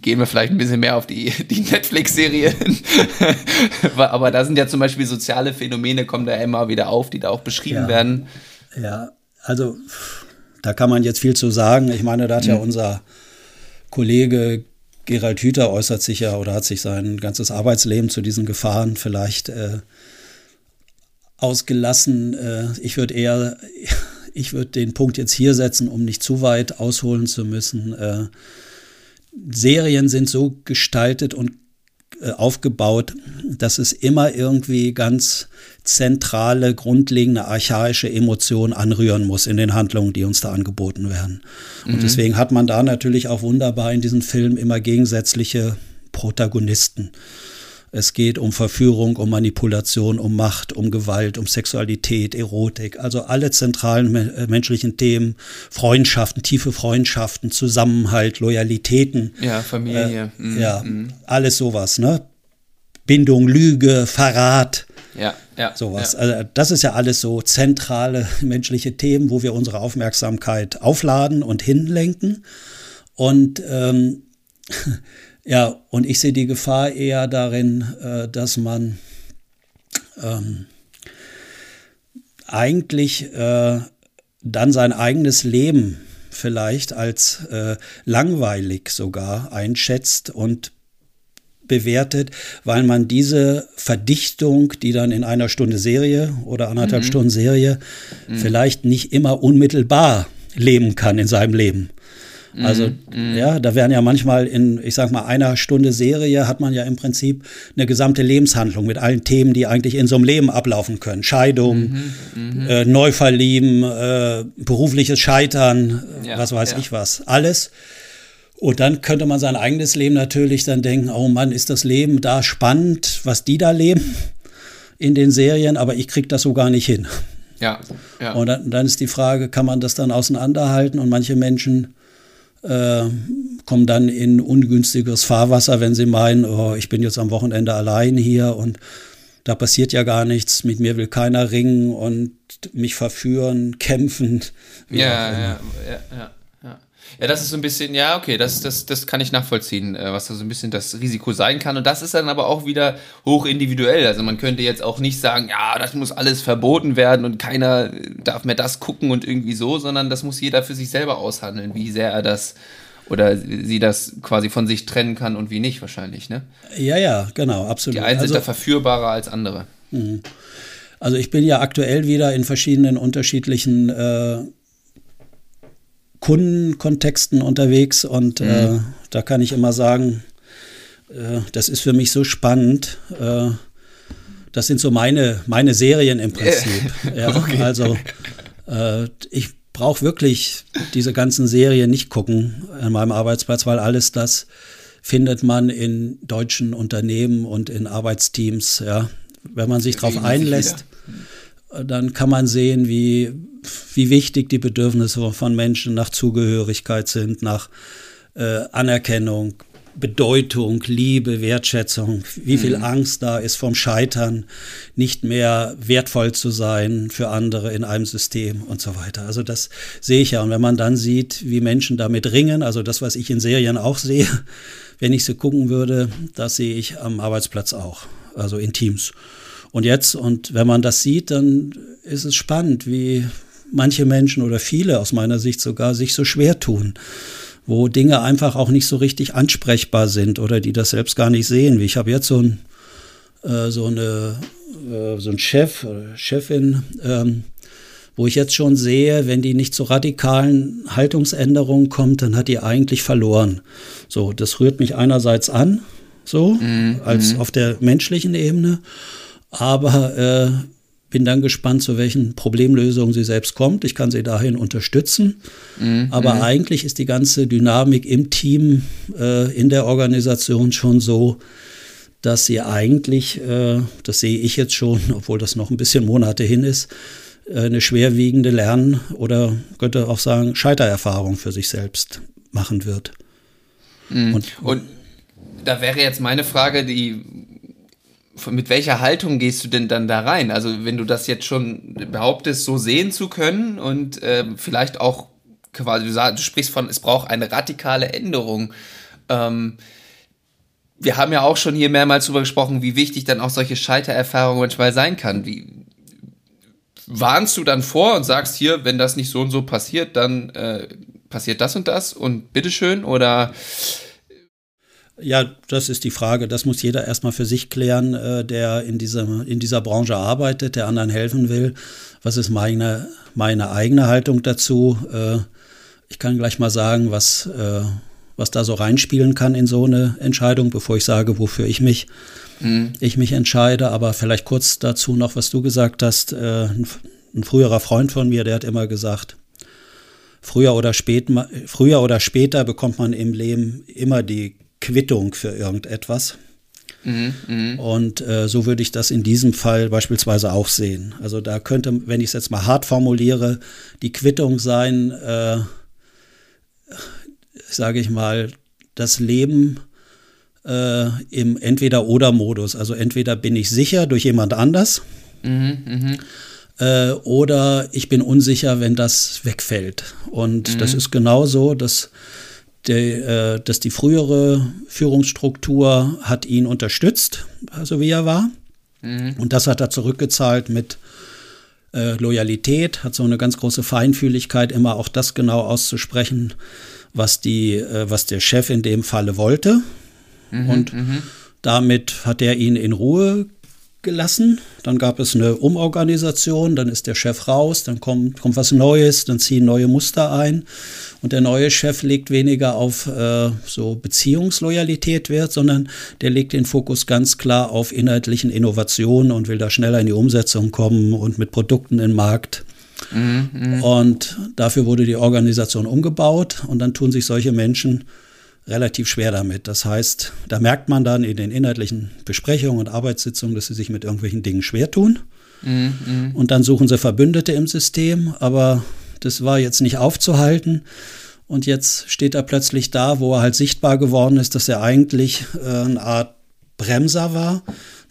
gehen wir vielleicht ein bisschen mehr auf die, die Netflix-Serien. Aber da sind ja zum Beispiel soziale Phänomene, kommen da immer wieder auf, die da auch beschrieben ja. werden. Ja, also da kann man jetzt viel zu sagen. Ich meine, da hat mhm. ja unser Kollege Gerald Hüther äußert sich ja oder hat sich sein ganzes Arbeitsleben zu diesen Gefahren vielleicht äh, ausgelassen. Äh, ich würde eher, ich würde den Punkt jetzt hier setzen, um nicht zu weit ausholen zu müssen. Äh, Serien sind so gestaltet und äh, aufgebaut, dass es immer irgendwie ganz zentrale, grundlegende, archaische Emotionen anrühren muss in den Handlungen, die uns da angeboten werden. Und mhm. deswegen hat man da natürlich auch wunderbar in diesen Filmen immer gegensätzliche Protagonisten. Es geht um Verführung, um Manipulation, um Macht, um Gewalt, um Sexualität, Erotik, also alle zentralen äh, menschlichen Themen, Freundschaften, tiefe Freundschaften, Zusammenhalt, Loyalitäten. Ja, Familie. Äh, mhm. Ja, mhm. alles sowas, ne? Bindung, Lüge, Verrat. Ja, ja. Sowas. Ja. Also das ist ja alles so zentrale menschliche Themen, wo wir unsere Aufmerksamkeit aufladen und hinlenken. Und ähm, ja, und ich sehe die Gefahr eher darin, äh, dass man ähm, eigentlich äh, dann sein eigenes Leben vielleicht als äh, langweilig sogar einschätzt und bewertet, weil man diese Verdichtung, die dann in einer Stunde Serie oder anderthalb mhm. Stunden Serie mhm. vielleicht nicht immer unmittelbar leben kann in seinem Leben. Also, mm, ja, da werden ja manchmal in, ich sag mal, einer Stunde Serie hat man ja im Prinzip eine gesamte Lebenshandlung mit allen Themen, die eigentlich in so einem Leben ablaufen können. Scheidung, mm -hmm, äh, Neuverlieben, äh, berufliches Scheitern, ja, was weiß ja. ich was. Alles. Und dann könnte man sein eigenes Leben natürlich dann denken, oh Mann, ist das Leben da spannend, was die da leben in den Serien, aber ich krieg das so gar nicht hin. Ja, ja. Und dann, dann ist die Frage, kann man das dann auseinanderhalten? Und manche Menschen äh, kommen dann in ungünstiges Fahrwasser, wenn sie meinen, oh, ich bin jetzt am Wochenende allein hier und da passiert ja gar nichts, mit mir will keiner ringen und mich verführen, kämpfen. Ja, ja, ja, ja, ja. Das ist so ein bisschen, ja, okay, das, das, das kann ich nachvollziehen, äh, was da so ein bisschen das Risiko sein kann. Und das ist dann aber auch wieder hoch individuell. Also man könnte jetzt auch nicht sagen, ja, das muss alles verboten werden und keiner darf mehr das gucken und irgendwie so, sondern das muss jeder für sich selber aushandeln, wie sehr er das oder sie das quasi von sich trennen kann und wie nicht wahrscheinlich, ne? Ja, ja, genau, absolut. Die einen sind also, da verführbarer als andere. Mhm. Also ich bin ja aktuell wieder in verschiedenen unterschiedlichen äh, Kundenkontexten unterwegs und mhm. äh, da kann ich immer sagen, äh, das ist für mich so spannend. Äh, das sind so meine, meine Serien im Prinzip. ja, okay. Also äh, ich brauche wirklich diese ganzen Serien nicht gucken an meinem Arbeitsplatz, weil alles das findet man in deutschen Unternehmen und in Arbeitsteams. Ja. Wenn man sich darauf einlässt, dann kann man sehen, wie wie wichtig die Bedürfnisse von Menschen nach Zugehörigkeit sind, nach äh, Anerkennung, Bedeutung, Liebe, Wertschätzung, wie viel mhm. Angst da ist vom Scheitern, nicht mehr wertvoll zu sein für andere in einem System und so weiter. Also das sehe ich ja. Und wenn man dann sieht, wie Menschen damit ringen, also das, was ich in Serien auch sehe, wenn ich sie gucken würde, das sehe ich am Arbeitsplatz auch, also in Teams. Und jetzt, und wenn man das sieht, dann ist es spannend, wie manche Menschen oder viele aus meiner Sicht sogar sich so schwer tun, wo Dinge einfach auch nicht so richtig ansprechbar sind oder die das selbst gar nicht sehen. Wie ich habe jetzt so ein äh, so eine äh, so ein Chef oder Chefin, ähm, wo ich jetzt schon sehe, wenn die nicht zu radikalen Haltungsänderungen kommt, dann hat die eigentlich verloren. So, das rührt mich einerseits an, so mhm. als mhm. auf der menschlichen Ebene, aber äh, bin dann gespannt, zu welchen Problemlösungen sie selbst kommt. Ich kann sie dahin unterstützen. Mhm. Aber mhm. eigentlich ist die ganze Dynamik im Team, äh, in der Organisation schon so, dass sie eigentlich, äh, das sehe ich jetzt schon, obwohl das noch ein bisschen Monate hin ist, äh, eine schwerwiegende Lern- oder könnte auch sagen Scheitererfahrung für sich selbst machen wird. Mhm. Und, und da wäre jetzt meine Frage, die mit welcher Haltung gehst du denn dann da rein? Also wenn du das jetzt schon behauptest, so sehen zu können und äh, vielleicht auch quasi, du, sagst, du sprichst von, es braucht eine radikale Änderung. Ähm, wir haben ja auch schon hier mehrmals darüber gesprochen, wie wichtig dann auch solche Scheitererfahrungen manchmal sein kann. Wie warnst du dann vor und sagst hier, wenn das nicht so und so passiert, dann äh, passiert das und das und bitteschön oder ja, das ist die Frage. Das muss jeder erstmal für sich klären, äh, der in dieser, in dieser Branche arbeitet, der anderen helfen will. Was ist meine, meine eigene Haltung dazu? Äh, ich kann gleich mal sagen, was, äh, was da so reinspielen kann in so eine Entscheidung, bevor ich sage, wofür ich mich, mhm. ich mich entscheide. Aber vielleicht kurz dazu noch, was du gesagt hast. Ein, ein früherer Freund von mir, der hat immer gesagt, früher oder, spät, früher oder später bekommt man im Leben immer die Quittung für irgendetwas. Mhm, mh. Und äh, so würde ich das in diesem Fall beispielsweise auch sehen. Also da könnte, wenn ich es jetzt mal hart formuliere, die Quittung sein, äh, sage ich mal, das Leben äh, im Entweder-Oder-Modus. Also entweder bin ich sicher durch jemand anders mhm, mh. Äh, oder ich bin unsicher, wenn das wegfällt. Und mhm. das ist genauso, dass der, äh, dass die frühere Führungsstruktur hat ihn unterstützt, so wie er war. Mhm. Und das hat er zurückgezahlt mit äh, Loyalität, hat so eine ganz große Feinfühligkeit, immer auch das genau auszusprechen, was die, äh, was der Chef in dem Falle wollte. Mhm, und mhm. damit hat er ihn in Ruhe gelassen. Dann gab es eine Umorganisation, dann ist der Chef raus, dann kommt, kommt was Neues, dann ziehen neue Muster ein. Und der neue Chef legt weniger auf äh, so Beziehungsloyalität Wert, sondern der legt den Fokus ganz klar auf inhaltlichen Innovationen und will da schneller in die Umsetzung kommen und mit Produkten im Markt. Mhm, mh. Und dafür wurde die Organisation umgebaut und dann tun sich solche Menschen relativ schwer damit. Das heißt, da merkt man dann in den inhaltlichen Besprechungen und Arbeitssitzungen, dass sie sich mit irgendwelchen Dingen schwer tun. Mhm, und dann suchen sie Verbündete im System, aber das war jetzt nicht aufzuhalten. Und jetzt steht er plötzlich da, wo er halt sichtbar geworden ist, dass er eigentlich äh, eine Art Bremser war,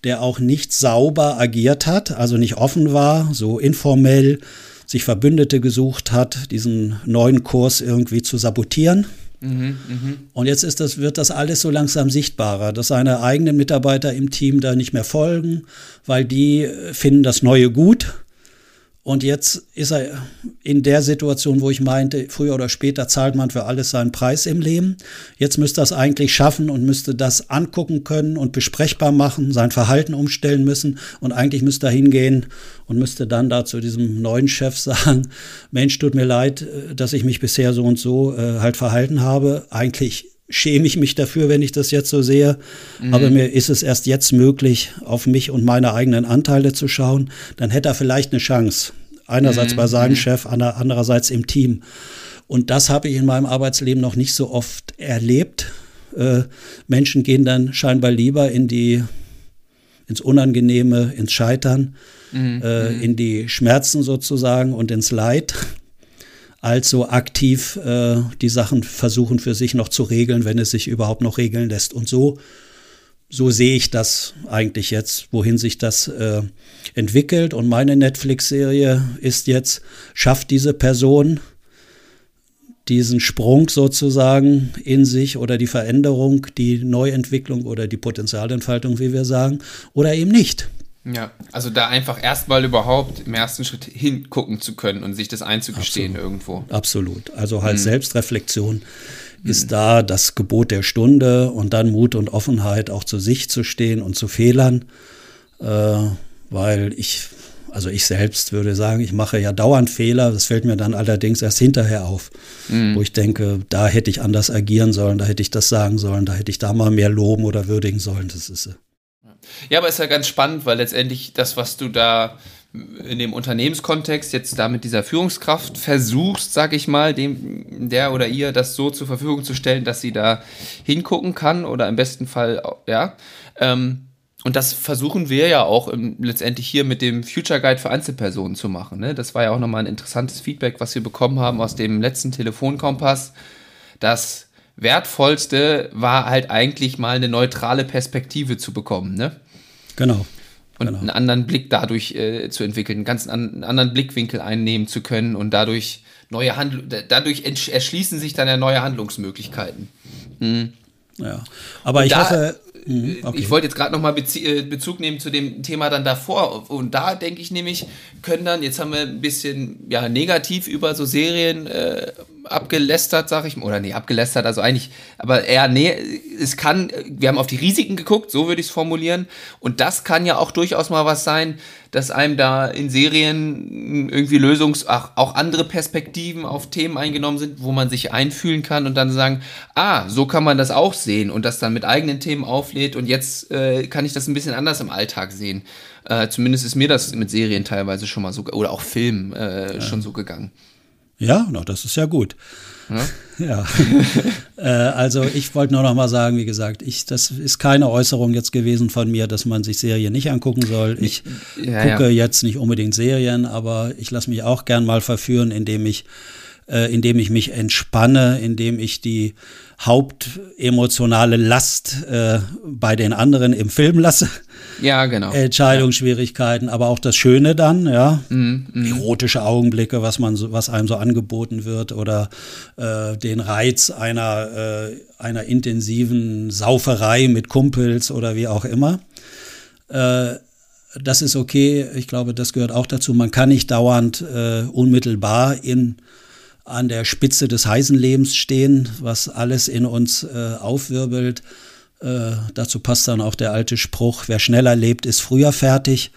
der auch nicht sauber agiert hat, also nicht offen war, so informell sich Verbündete gesucht hat, diesen neuen Kurs irgendwie zu sabotieren. Mhm, mh. Und jetzt ist das, wird das alles so langsam sichtbarer, dass seine eigenen Mitarbeiter im Team da nicht mehr folgen, weil die finden das Neue gut und jetzt ist er in der Situation, wo ich meinte, früher oder später zahlt man für alles seinen Preis im Leben. Jetzt müsste er es eigentlich schaffen und müsste das angucken können und besprechbar machen, sein Verhalten umstellen müssen. Und eigentlich müsste er hingehen und müsste dann da zu diesem neuen Chef sagen, Mensch, tut mir leid, äh, dass ich mich bisher so und so äh, halt verhalten habe. Eigentlich schäme ich mich dafür, wenn ich das jetzt so sehe. Mhm. Aber mir ist es erst jetzt möglich, auf mich und meine eigenen Anteile zu schauen. Dann hätte er vielleicht eine Chance. Einerseits mhm. bei seinem mhm. Chef, andererseits im Team. Und das habe ich in meinem Arbeitsleben noch nicht so oft erlebt. Äh, Menschen gehen dann scheinbar lieber in die, ins Unangenehme, ins Scheitern, mhm. äh, mhm. in die Schmerzen sozusagen und ins Leid als so aktiv äh, die Sachen versuchen für sich noch zu regeln, wenn es sich überhaupt noch regeln lässt. Und so, so sehe ich das eigentlich jetzt, wohin sich das äh, entwickelt. Und meine Netflix-Serie ist jetzt, schafft diese Person diesen Sprung sozusagen in sich oder die Veränderung, die Neuentwicklung oder die Potenzialentfaltung, wie wir sagen, oder eben nicht. Ja, also da einfach erstmal überhaupt im ersten Schritt hingucken zu können und sich das einzugestehen Absolut. irgendwo. Absolut. Also halt mhm. Selbstreflexion ist mhm. da das Gebot der Stunde und dann Mut und Offenheit auch zu sich zu stehen und zu Fehlern, äh, weil ich, also ich selbst würde sagen, ich mache ja dauernd Fehler, das fällt mir dann allerdings erst hinterher auf, mhm. wo ich denke, da hätte ich anders agieren sollen, da hätte ich das sagen sollen, da hätte ich da mal mehr loben oder würdigen sollen, das ist ja, aber ist ja ganz spannend, weil letztendlich das, was du da in dem Unternehmenskontext jetzt da mit dieser Führungskraft versuchst, sag ich mal, dem der oder ihr das so zur Verfügung zu stellen, dass sie da hingucken kann oder im besten Fall, ja. Ähm, und das versuchen wir ja auch im, letztendlich hier mit dem Future Guide für Einzelpersonen zu machen. Ne? Das war ja auch nochmal ein interessantes Feedback, was wir bekommen haben aus dem letzten Telefonkompass, dass Wertvollste war halt eigentlich mal eine neutrale Perspektive zu bekommen, ne? Genau. Und genau. einen anderen Blick dadurch äh, zu entwickeln, einen ganz an, einen anderen Blickwinkel einnehmen zu können und dadurch neue Handl dadurch erschließen sich dann ja neue Handlungsmöglichkeiten. Mhm. Ja, aber und ich da, hoffe, Mhm, okay. Ich wollte jetzt gerade nochmal äh, Bezug nehmen zu dem Thema dann davor. Und da denke ich nämlich, können dann, jetzt haben wir ein bisschen ja, negativ über so Serien äh, abgelästert, sag ich mal. Oder nee, abgelästert, also eigentlich, aber eher, nee, es kann, wir haben auf die Risiken geguckt, so würde ich es formulieren. Und das kann ja auch durchaus mal was sein, dass einem da in Serien irgendwie Lösungs-, auch, auch andere Perspektiven auf Themen eingenommen sind, wo man sich einfühlen kann und dann sagen, ah, so kann man das auch sehen und das dann mit eigenen Themen auflädt und jetzt äh, kann ich das ein bisschen anders im Alltag sehen. Äh, zumindest ist mir das mit Serien teilweise schon mal so, oder auch Filmen äh, ja. schon so gegangen. Ja, no, das ist ja gut. Ja. ja. äh, also ich wollte nur noch mal sagen, wie gesagt, ich, das ist keine Äußerung jetzt gewesen von mir, dass man sich Serien nicht angucken soll. Ich ja, gucke ja. jetzt nicht unbedingt Serien, aber ich lasse mich auch gern mal verführen, indem ich äh, indem ich mich entspanne, indem ich die hauptemotionale Last äh, bei den anderen im Film lasse. Ja, genau. Entscheidungsschwierigkeiten, aber auch das Schöne dann, ja, mm, mm. erotische Augenblicke, was man so, was einem so angeboten wird oder äh, den Reiz einer äh, einer intensiven Sauferei mit Kumpels oder wie auch immer. Äh, das ist okay. Ich glaube, das gehört auch dazu. Man kann nicht dauernd äh, unmittelbar in, an der Spitze des heißen Lebens stehen, was alles in uns äh, aufwirbelt. Äh, dazu passt dann auch der alte Spruch, wer schneller lebt, ist früher fertig.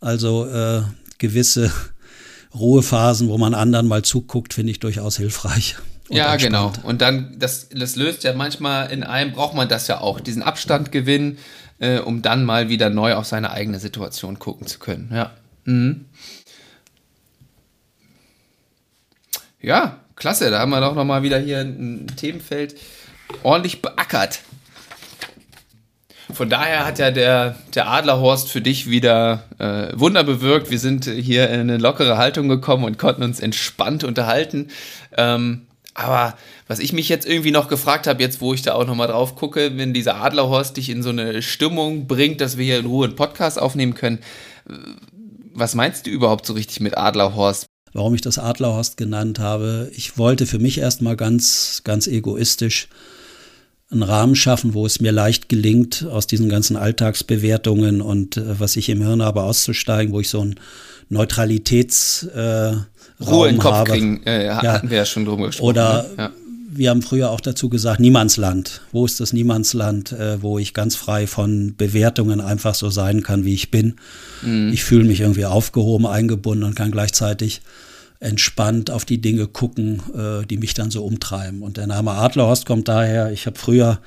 Also äh, gewisse Ruhephasen, wo man anderen mal zuguckt, finde ich durchaus hilfreich. Ja, genau. Und dann, das, das löst ja manchmal in einem, braucht man das ja auch, diesen Abstand gewinnen, äh, um dann mal wieder neu auf seine eigene Situation gucken zu können. Ja. Mhm. Ja, klasse. Da haben wir doch nochmal wieder hier ein Themenfeld ordentlich beackert. Von daher hat ja der, der Adlerhorst für dich wieder äh, Wunder bewirkt. Wir sind hier in eine lockere Haltung gekommen und konnten uns entspannt unterhalten. Ähm, aber was ich mich jetzt irgendwie noch gefragt habe, jetzt wo ich da auch nochmal drauf gucke, wenn dieser Adlerhorst dich in so eine Stimmung bringt, dass wir hier in Ruhe einen Podcast aufnehmen können, was meinst du überhaupt so richtig mit Adlerhorst? Warum ich das Adlerhorst genannt habe, ich wollte für mich erstmal ganz, ganz egoistisch einen Rahmen schaffen, wo es mir leicht gelingt, aus diesen ganzen Alltagsbewertungen und äh, was ich im Hirn habe, auszusteigen, wo ich so ein Neutralitäts äh, Ruhe den Kopf habe. kriegen, äh, ja. hatten wir ja schon drüber gesprochen. Oder ne? ja. Wir haben früher auch dazu gesagt, Niemandsland. Wo ist das Niemandsland, äh, wo ich ganz frei von Bewertungen einfach so sein kann, wie ich bin. Mhm. Ich fühle mich irgendwie aufgehoben, eingebunden und kann gleichzeitig entspannt auf die Dinge gucken, äh, die mich dann so umtreiben. Und der Name Adlerhorst kommt daher, ich habe früher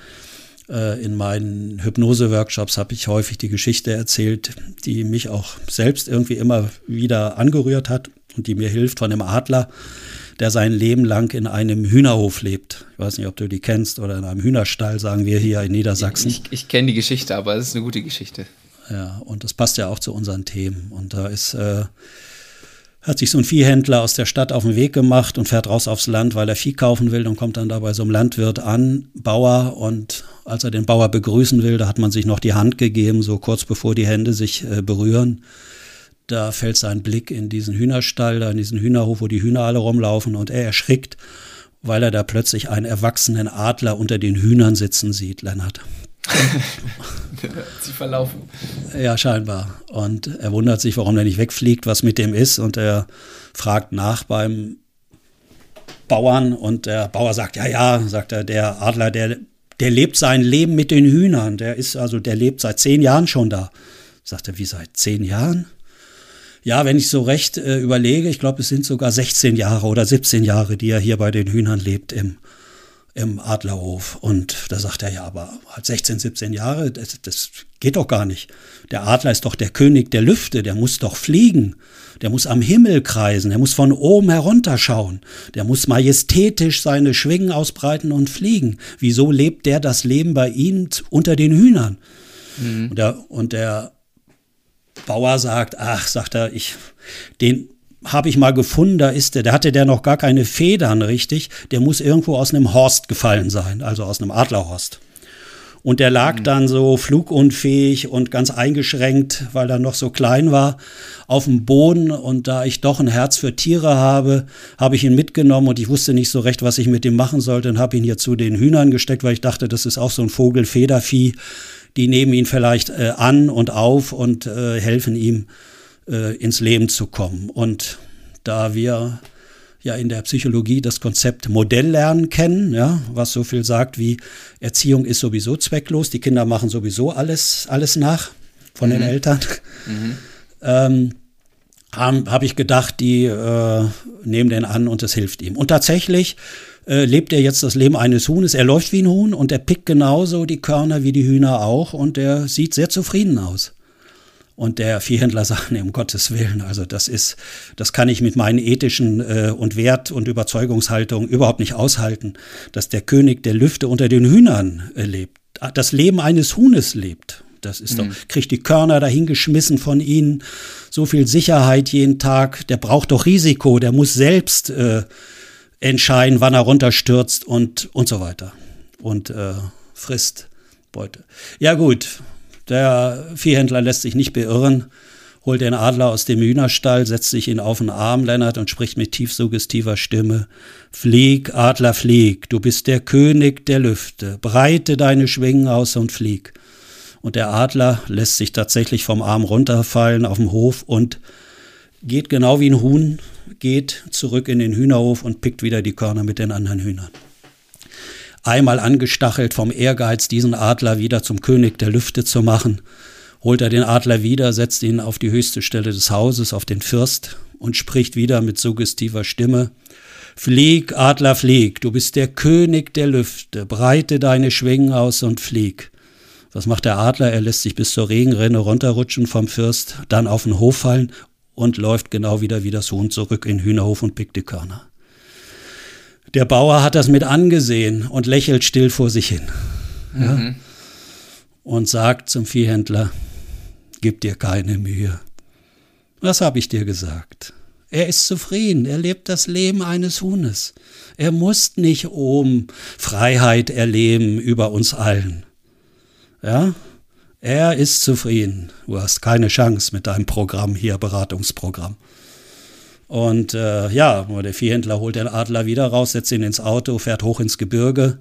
äh, in meinen Hypnose-Workshops habe ich häufig die Geschichte erzählt, die mich auch selbst irgendwie immer wieder angerührt hat und die mir hilft von einem Adler, der sein Leben lang in einem Hühnerhof lebt. Ich weiß nicht, ob du die kennst oder in einem Hühnerstall, sagen wir hier in Niedersachsen. Ich, ich kenne die Geschichte, aber es ist eine gute Geschichte. Ja, und das passt ja auch zu unseren Themen. Und da ist, äh, hat sich so ein Viehhändler aus der Stadt auf den Weg gemacht und fährt raus aufs Land, weil er Vieh kaufen will und kommt dann da bei so einem Landwirt an, Bauer. Und als er den Bauer begrüßen will, da hat man sich noch die Hand gegeben, so kurz bevor die Hände sich äh, berühren da fällt sein Blick in diesen Hühnerstall, da in diesen Hühnerhof, wo die Hühner alle rumlaufen und er erschrickt, weil er da plötzlich einen erwachsenen Adler unter den Hühnern sitzen sieht, Lennart. Sie verlaufen. Ja, scheinbar. Und er wundert sich, warum er nicht wegfliegt, was mit dem ist. Und er fragt nach beim Bauern. Und der Bauer sagt, ja, ja, sagt er, der Adler, der, der lebt sein Leben mit den Hühnern. Der ist also, der lebt seit zehn Jahren schon da. Sagt er, wie seit zehn Jahren? Ja, wenn ich so recht äh, überlege, ich glaube, es sind sogar 16 Jahre oder 17 Jahre, die er hier bei den Hühnern lebt im, im Adlerhof. Und da sagt er, ja, aber halt 16, 17 Jahre, das, das geht doch gar nicht. Der Adler ist doch der König der Lüfte, der muss doch fliegen. Der muss am Himmel kreisen, der muss von oben herunterschauen, der muss majestätisch seine Schwingen ausbreiten und fliegen. Wieso lebt der das Leben bei Ihnen unter den Hühnern? Mhm. Und, der, und der Bauer sagt, ach, sagt er, ich, den habe ich mal gefunden, da ist der, da hatte der noch gar keine Federn, richtig. Der muss irgendwo aus einem Horst gefallen sein, also aus einem Adlerhorst. Und der lag mhm. dann so flugunfähig und ganz eingeschränkt, weil er noch so klein war, auf dem Boden. Und da ich doch ein Herz für Tiere habe, habe ich ihn mitgenommen und ich wusste nicht so recht, was ich mit ihm machen sollte und habe ihn hier zu den Hühnern gesteckt, weil ich dachte, das ist auch so ein Vogelfedervieh die nehmen ihn vielleicht äh, an und auf und äh, helfen ihm äh, ins Leben zu kommen. Und da wir ja in der Psychologie das Konzept Modelllernen kennen, ja, was so viel sagt wie Erziehung ist sowieso zwecklos, die Kinder machen sowieso alles, alles nach von mhm. den Eltern. Mhm. Ähm, habe hab ich gedacht, die äh, nehmen den an und es hilft ihm. Und tatsächlich äh, lebt er jetzt das Leben eines Huhnes. Er läuft wie ein Huhn und er pickt genauso die Körner wie die Hühner auch und er sieht sehr zufrieden aus. Und der Viehhändler sagt, nee, um Gottes Willen, also das ist, das kann ich mit meinen ethischen äh, und Wert- und Überzeugungshaltungen überhaupt nicht aushalten, dass der König der Lüfte unter den Hühnern äh, lebt, das Leben eines Huhnes lebt. Das ist mhm. doch, kriegt die Körner dahingeschmissen von ihnen, so viel Sicherheit jeden Tag, der braucht doch Risiko, der muss selbst äh, entscheiden, wann er runterstürzt und, und so weiter. Und äh, frisst Beute. Ja gut, der Viehhändler lässt sich nicht beirren, holt den Adler aus dem Hühnerstall, setzt sich ihn auf den Arm, Lennart, und spricht mit tief suggestiver Stimme, Flieg, Adler, flieg, du bist der König der Lüfte, breite deine Schwingen aus und flieg. Und der Adler lässt sich tatsächlich vom Arm runterfallen auf dem Hof und geht genau wie ein Huhn, geht zurück in den Hühnerhof und pickt wieder die Körner mit den anderen Hühnern. Einmal angestachelt vom Ehrgeiz, diesen Adler wieder zum König der Lüfte zu machen, holt er den Adler wieder, setzt ihn auf die höchste Stelle des Hauses, auf den Fürst und spricht wieder mit suggestiver Stimme. Flieg, Adler, flieg, du bist der König der Lüfte, breite deine Schwingen aus und flieg. Was macht der Adler? Er lässt sich bis zur Regenrinne runterrutschen vom Fürst, dann auf den Hof fallen und läuft genau wieder wie das Huhn zurück in Hühnerhof und pickt die Körner. Der Bauer hat das mit angesehen und lächelt still vor sich hin. Ja? Mhm. Und sagt zum Viehhändler, gib dir keine Mühe. Was habe ich dir gesagt? Er ist zufrieden, er lebt das Leben eines Huhnes. Er muss nicht oben Freiheit erleben über uns allen. Ja? Er ist zufrieden. Du hast keine Chance mit deinem Programm hier, Beratungsprogramm. Und äh, ja, der Viehhändler holt den Adler wieder raus, setzt ihn ins Auto, fährt hoch ins Gebirge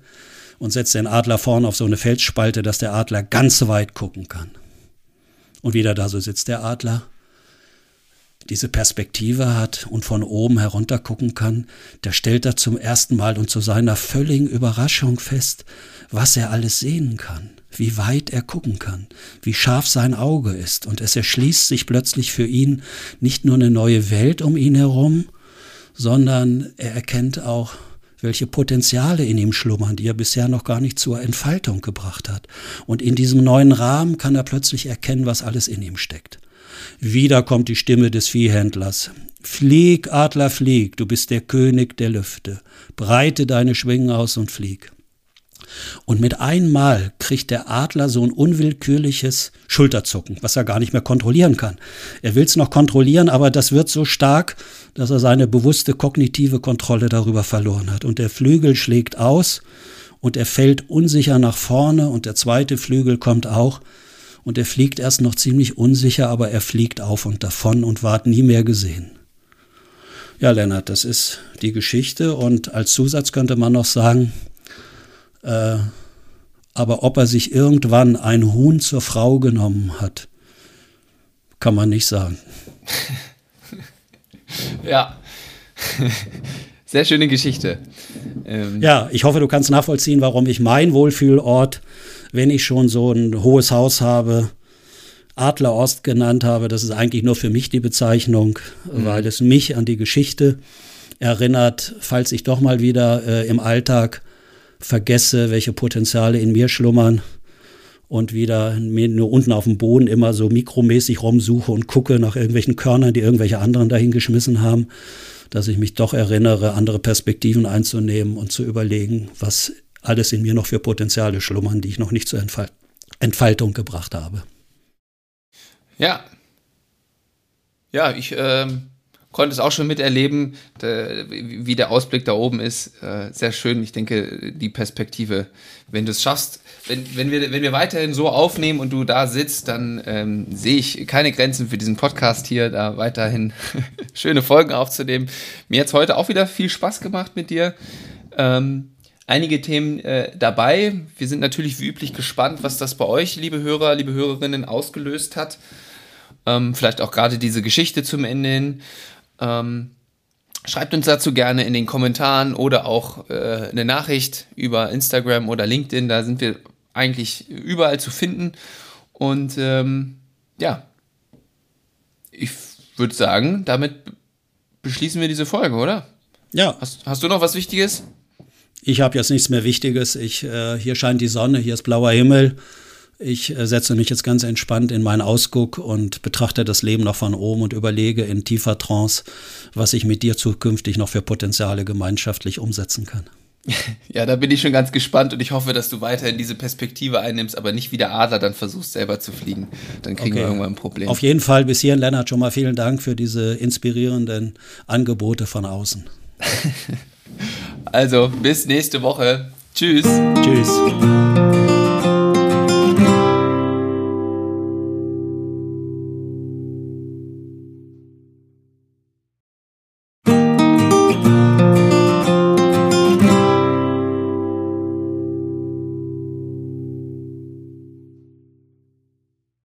und setzt den Adler vorne auf so eine Felsspalte, dass der Adler ganz weit gucken kann. Und wieder da so sitzt der Adler, diese Perspektive hat und von oben herunter gucken kann, der stellt er zum ersten Mal und zu seiner völligen Überraschung fest, was er alles sehen kann, wie weit er gucken kann, wie scharf sein Auge ist, und es erschließt sich plötzlich für ihn nicht nur eine neue Welt um ihn herum, sondern er erkennt auch, welche Potenziale in ihm schlummern, die er bisher noch gar nicht zur Entfaltung gebracht hat. Und in diesem neuen Rahmen kann er plötzlich erkennen, was alles in ihm steckt. Wieder kommt die Stimme des Viehhändlers. Flieg, Adler, flieg, du bist der König der Lüfte. Breite deine Schwingen aus und flieg. Und mit einmal kriegt der Adler so ein unwillkürliches Schulterzucken, was er gar nicht mehr kontrollieren kann. Er will es noch kontrollieren, aber das wird so stark, dass er seine bewusste kognitive Kontrolle darüber verloren hat. Und der Flügel schlägt aus und er fällt unsicher nach vorne und der zweite Flügel kommt auch und er fliegt erst noch ziemlich unsicher, aber er fliegt auf und davon und ward nie mehr gesehen. Ja, Lennart, das ist die Geschichte und als Zusatz könnte man noch sagen, äh, aber ob er sich irgendwann ein Huhn zur Frau genommen hat, kann man nicht sagen. ja. Sehr schöne Geschichte. Ähm ja, ich hoffe, du kannst nachvollziehen, warum ich mein Wohlfühlort, wenn ich schon so ein hohes Haus habe, Adler Ost genannt habe. Das ist eigentlich nur für mich die Bezeichnung, mhm. weil es mich an die Geschichte erinnert, falls ich doch mal wieder äh, im Alltag vergesse, welche Potenziale in mir schlummern und wieder nur unten auf dem Boden immer so mikromäßig rumsuche und gucke nach irgendwelchen Körnern, die irgendwelche anderen dahingeschmissen haben, dass ich mich doch erinnere, andere Perspektiven einzunehmen und zu überlegen, was alles in mir noch für Potenziale schlummern, die ich noch nicht zur Entfal Entfaltung gebracht habe. Ja. Ja, ich ähm, konnte es auch schon miterleben, wie der Ausblick da oben ist. Äh, sehr schön. Ich denke, die Perspektive, wenn du es schaffst, wenn, wenn, wir, wenn wir weiterhin so aufnehmen und du da sitzt, dann ähm, sehe ich keine Grenzen für diesen Podcast hier, da weiterhin schöne Folgen aufzunehmen. Mir hat es heute auch wieder viel Spaß gemacht mit dir. Ähm, einige Themen äh, dabei. Wir sind natürlich wie üblich gespannt, was das bei euch, liebe Hörer, liebe Hörerinnen, ausgelöst hat. Ähm, vielleicht auch gerade diese Geschichte zum Ende hin. Ähm, schreibt uns dazu gerne in den Kommentaren oder auch äh, eine Nachricht über Instagram oder LinkedIn. Da sind wir eigentlich überall zu finden. Und ähm, ja, ich würde sagen, damit beschließen wir diese Folge, oder? Ja. Hast, hast du noch was Wichtiges? Ich habe jetzt nichts mehr Wichtiges. Ich, äh, hier scheint die Sonne, hier ist blauer Himmel. Ich äh, setze mich jetzt ganz entspannt in meinen Ausguck und betrachte das Leben noch von oben und überlege in tiefer Trance, was ich mit dir zukünftig noch für Potenziale gemeinschaftlich umsetzen kann. Ja, da bin ich schon ganz gespannt und ich hoffe, dass du weiterhin diese Perspektive einnimmst, aber nicht wie der Adler dann versuchst, selber zu fliegen. Dann kriegen okay. wir irgendwann ein Problem. Auf jeden Fall bis hierhin, Lennart, schon mal vielen Dank für diese inspirierenden Angebote von außen. also, bis nächste Woche. Tschüss. Tschüss.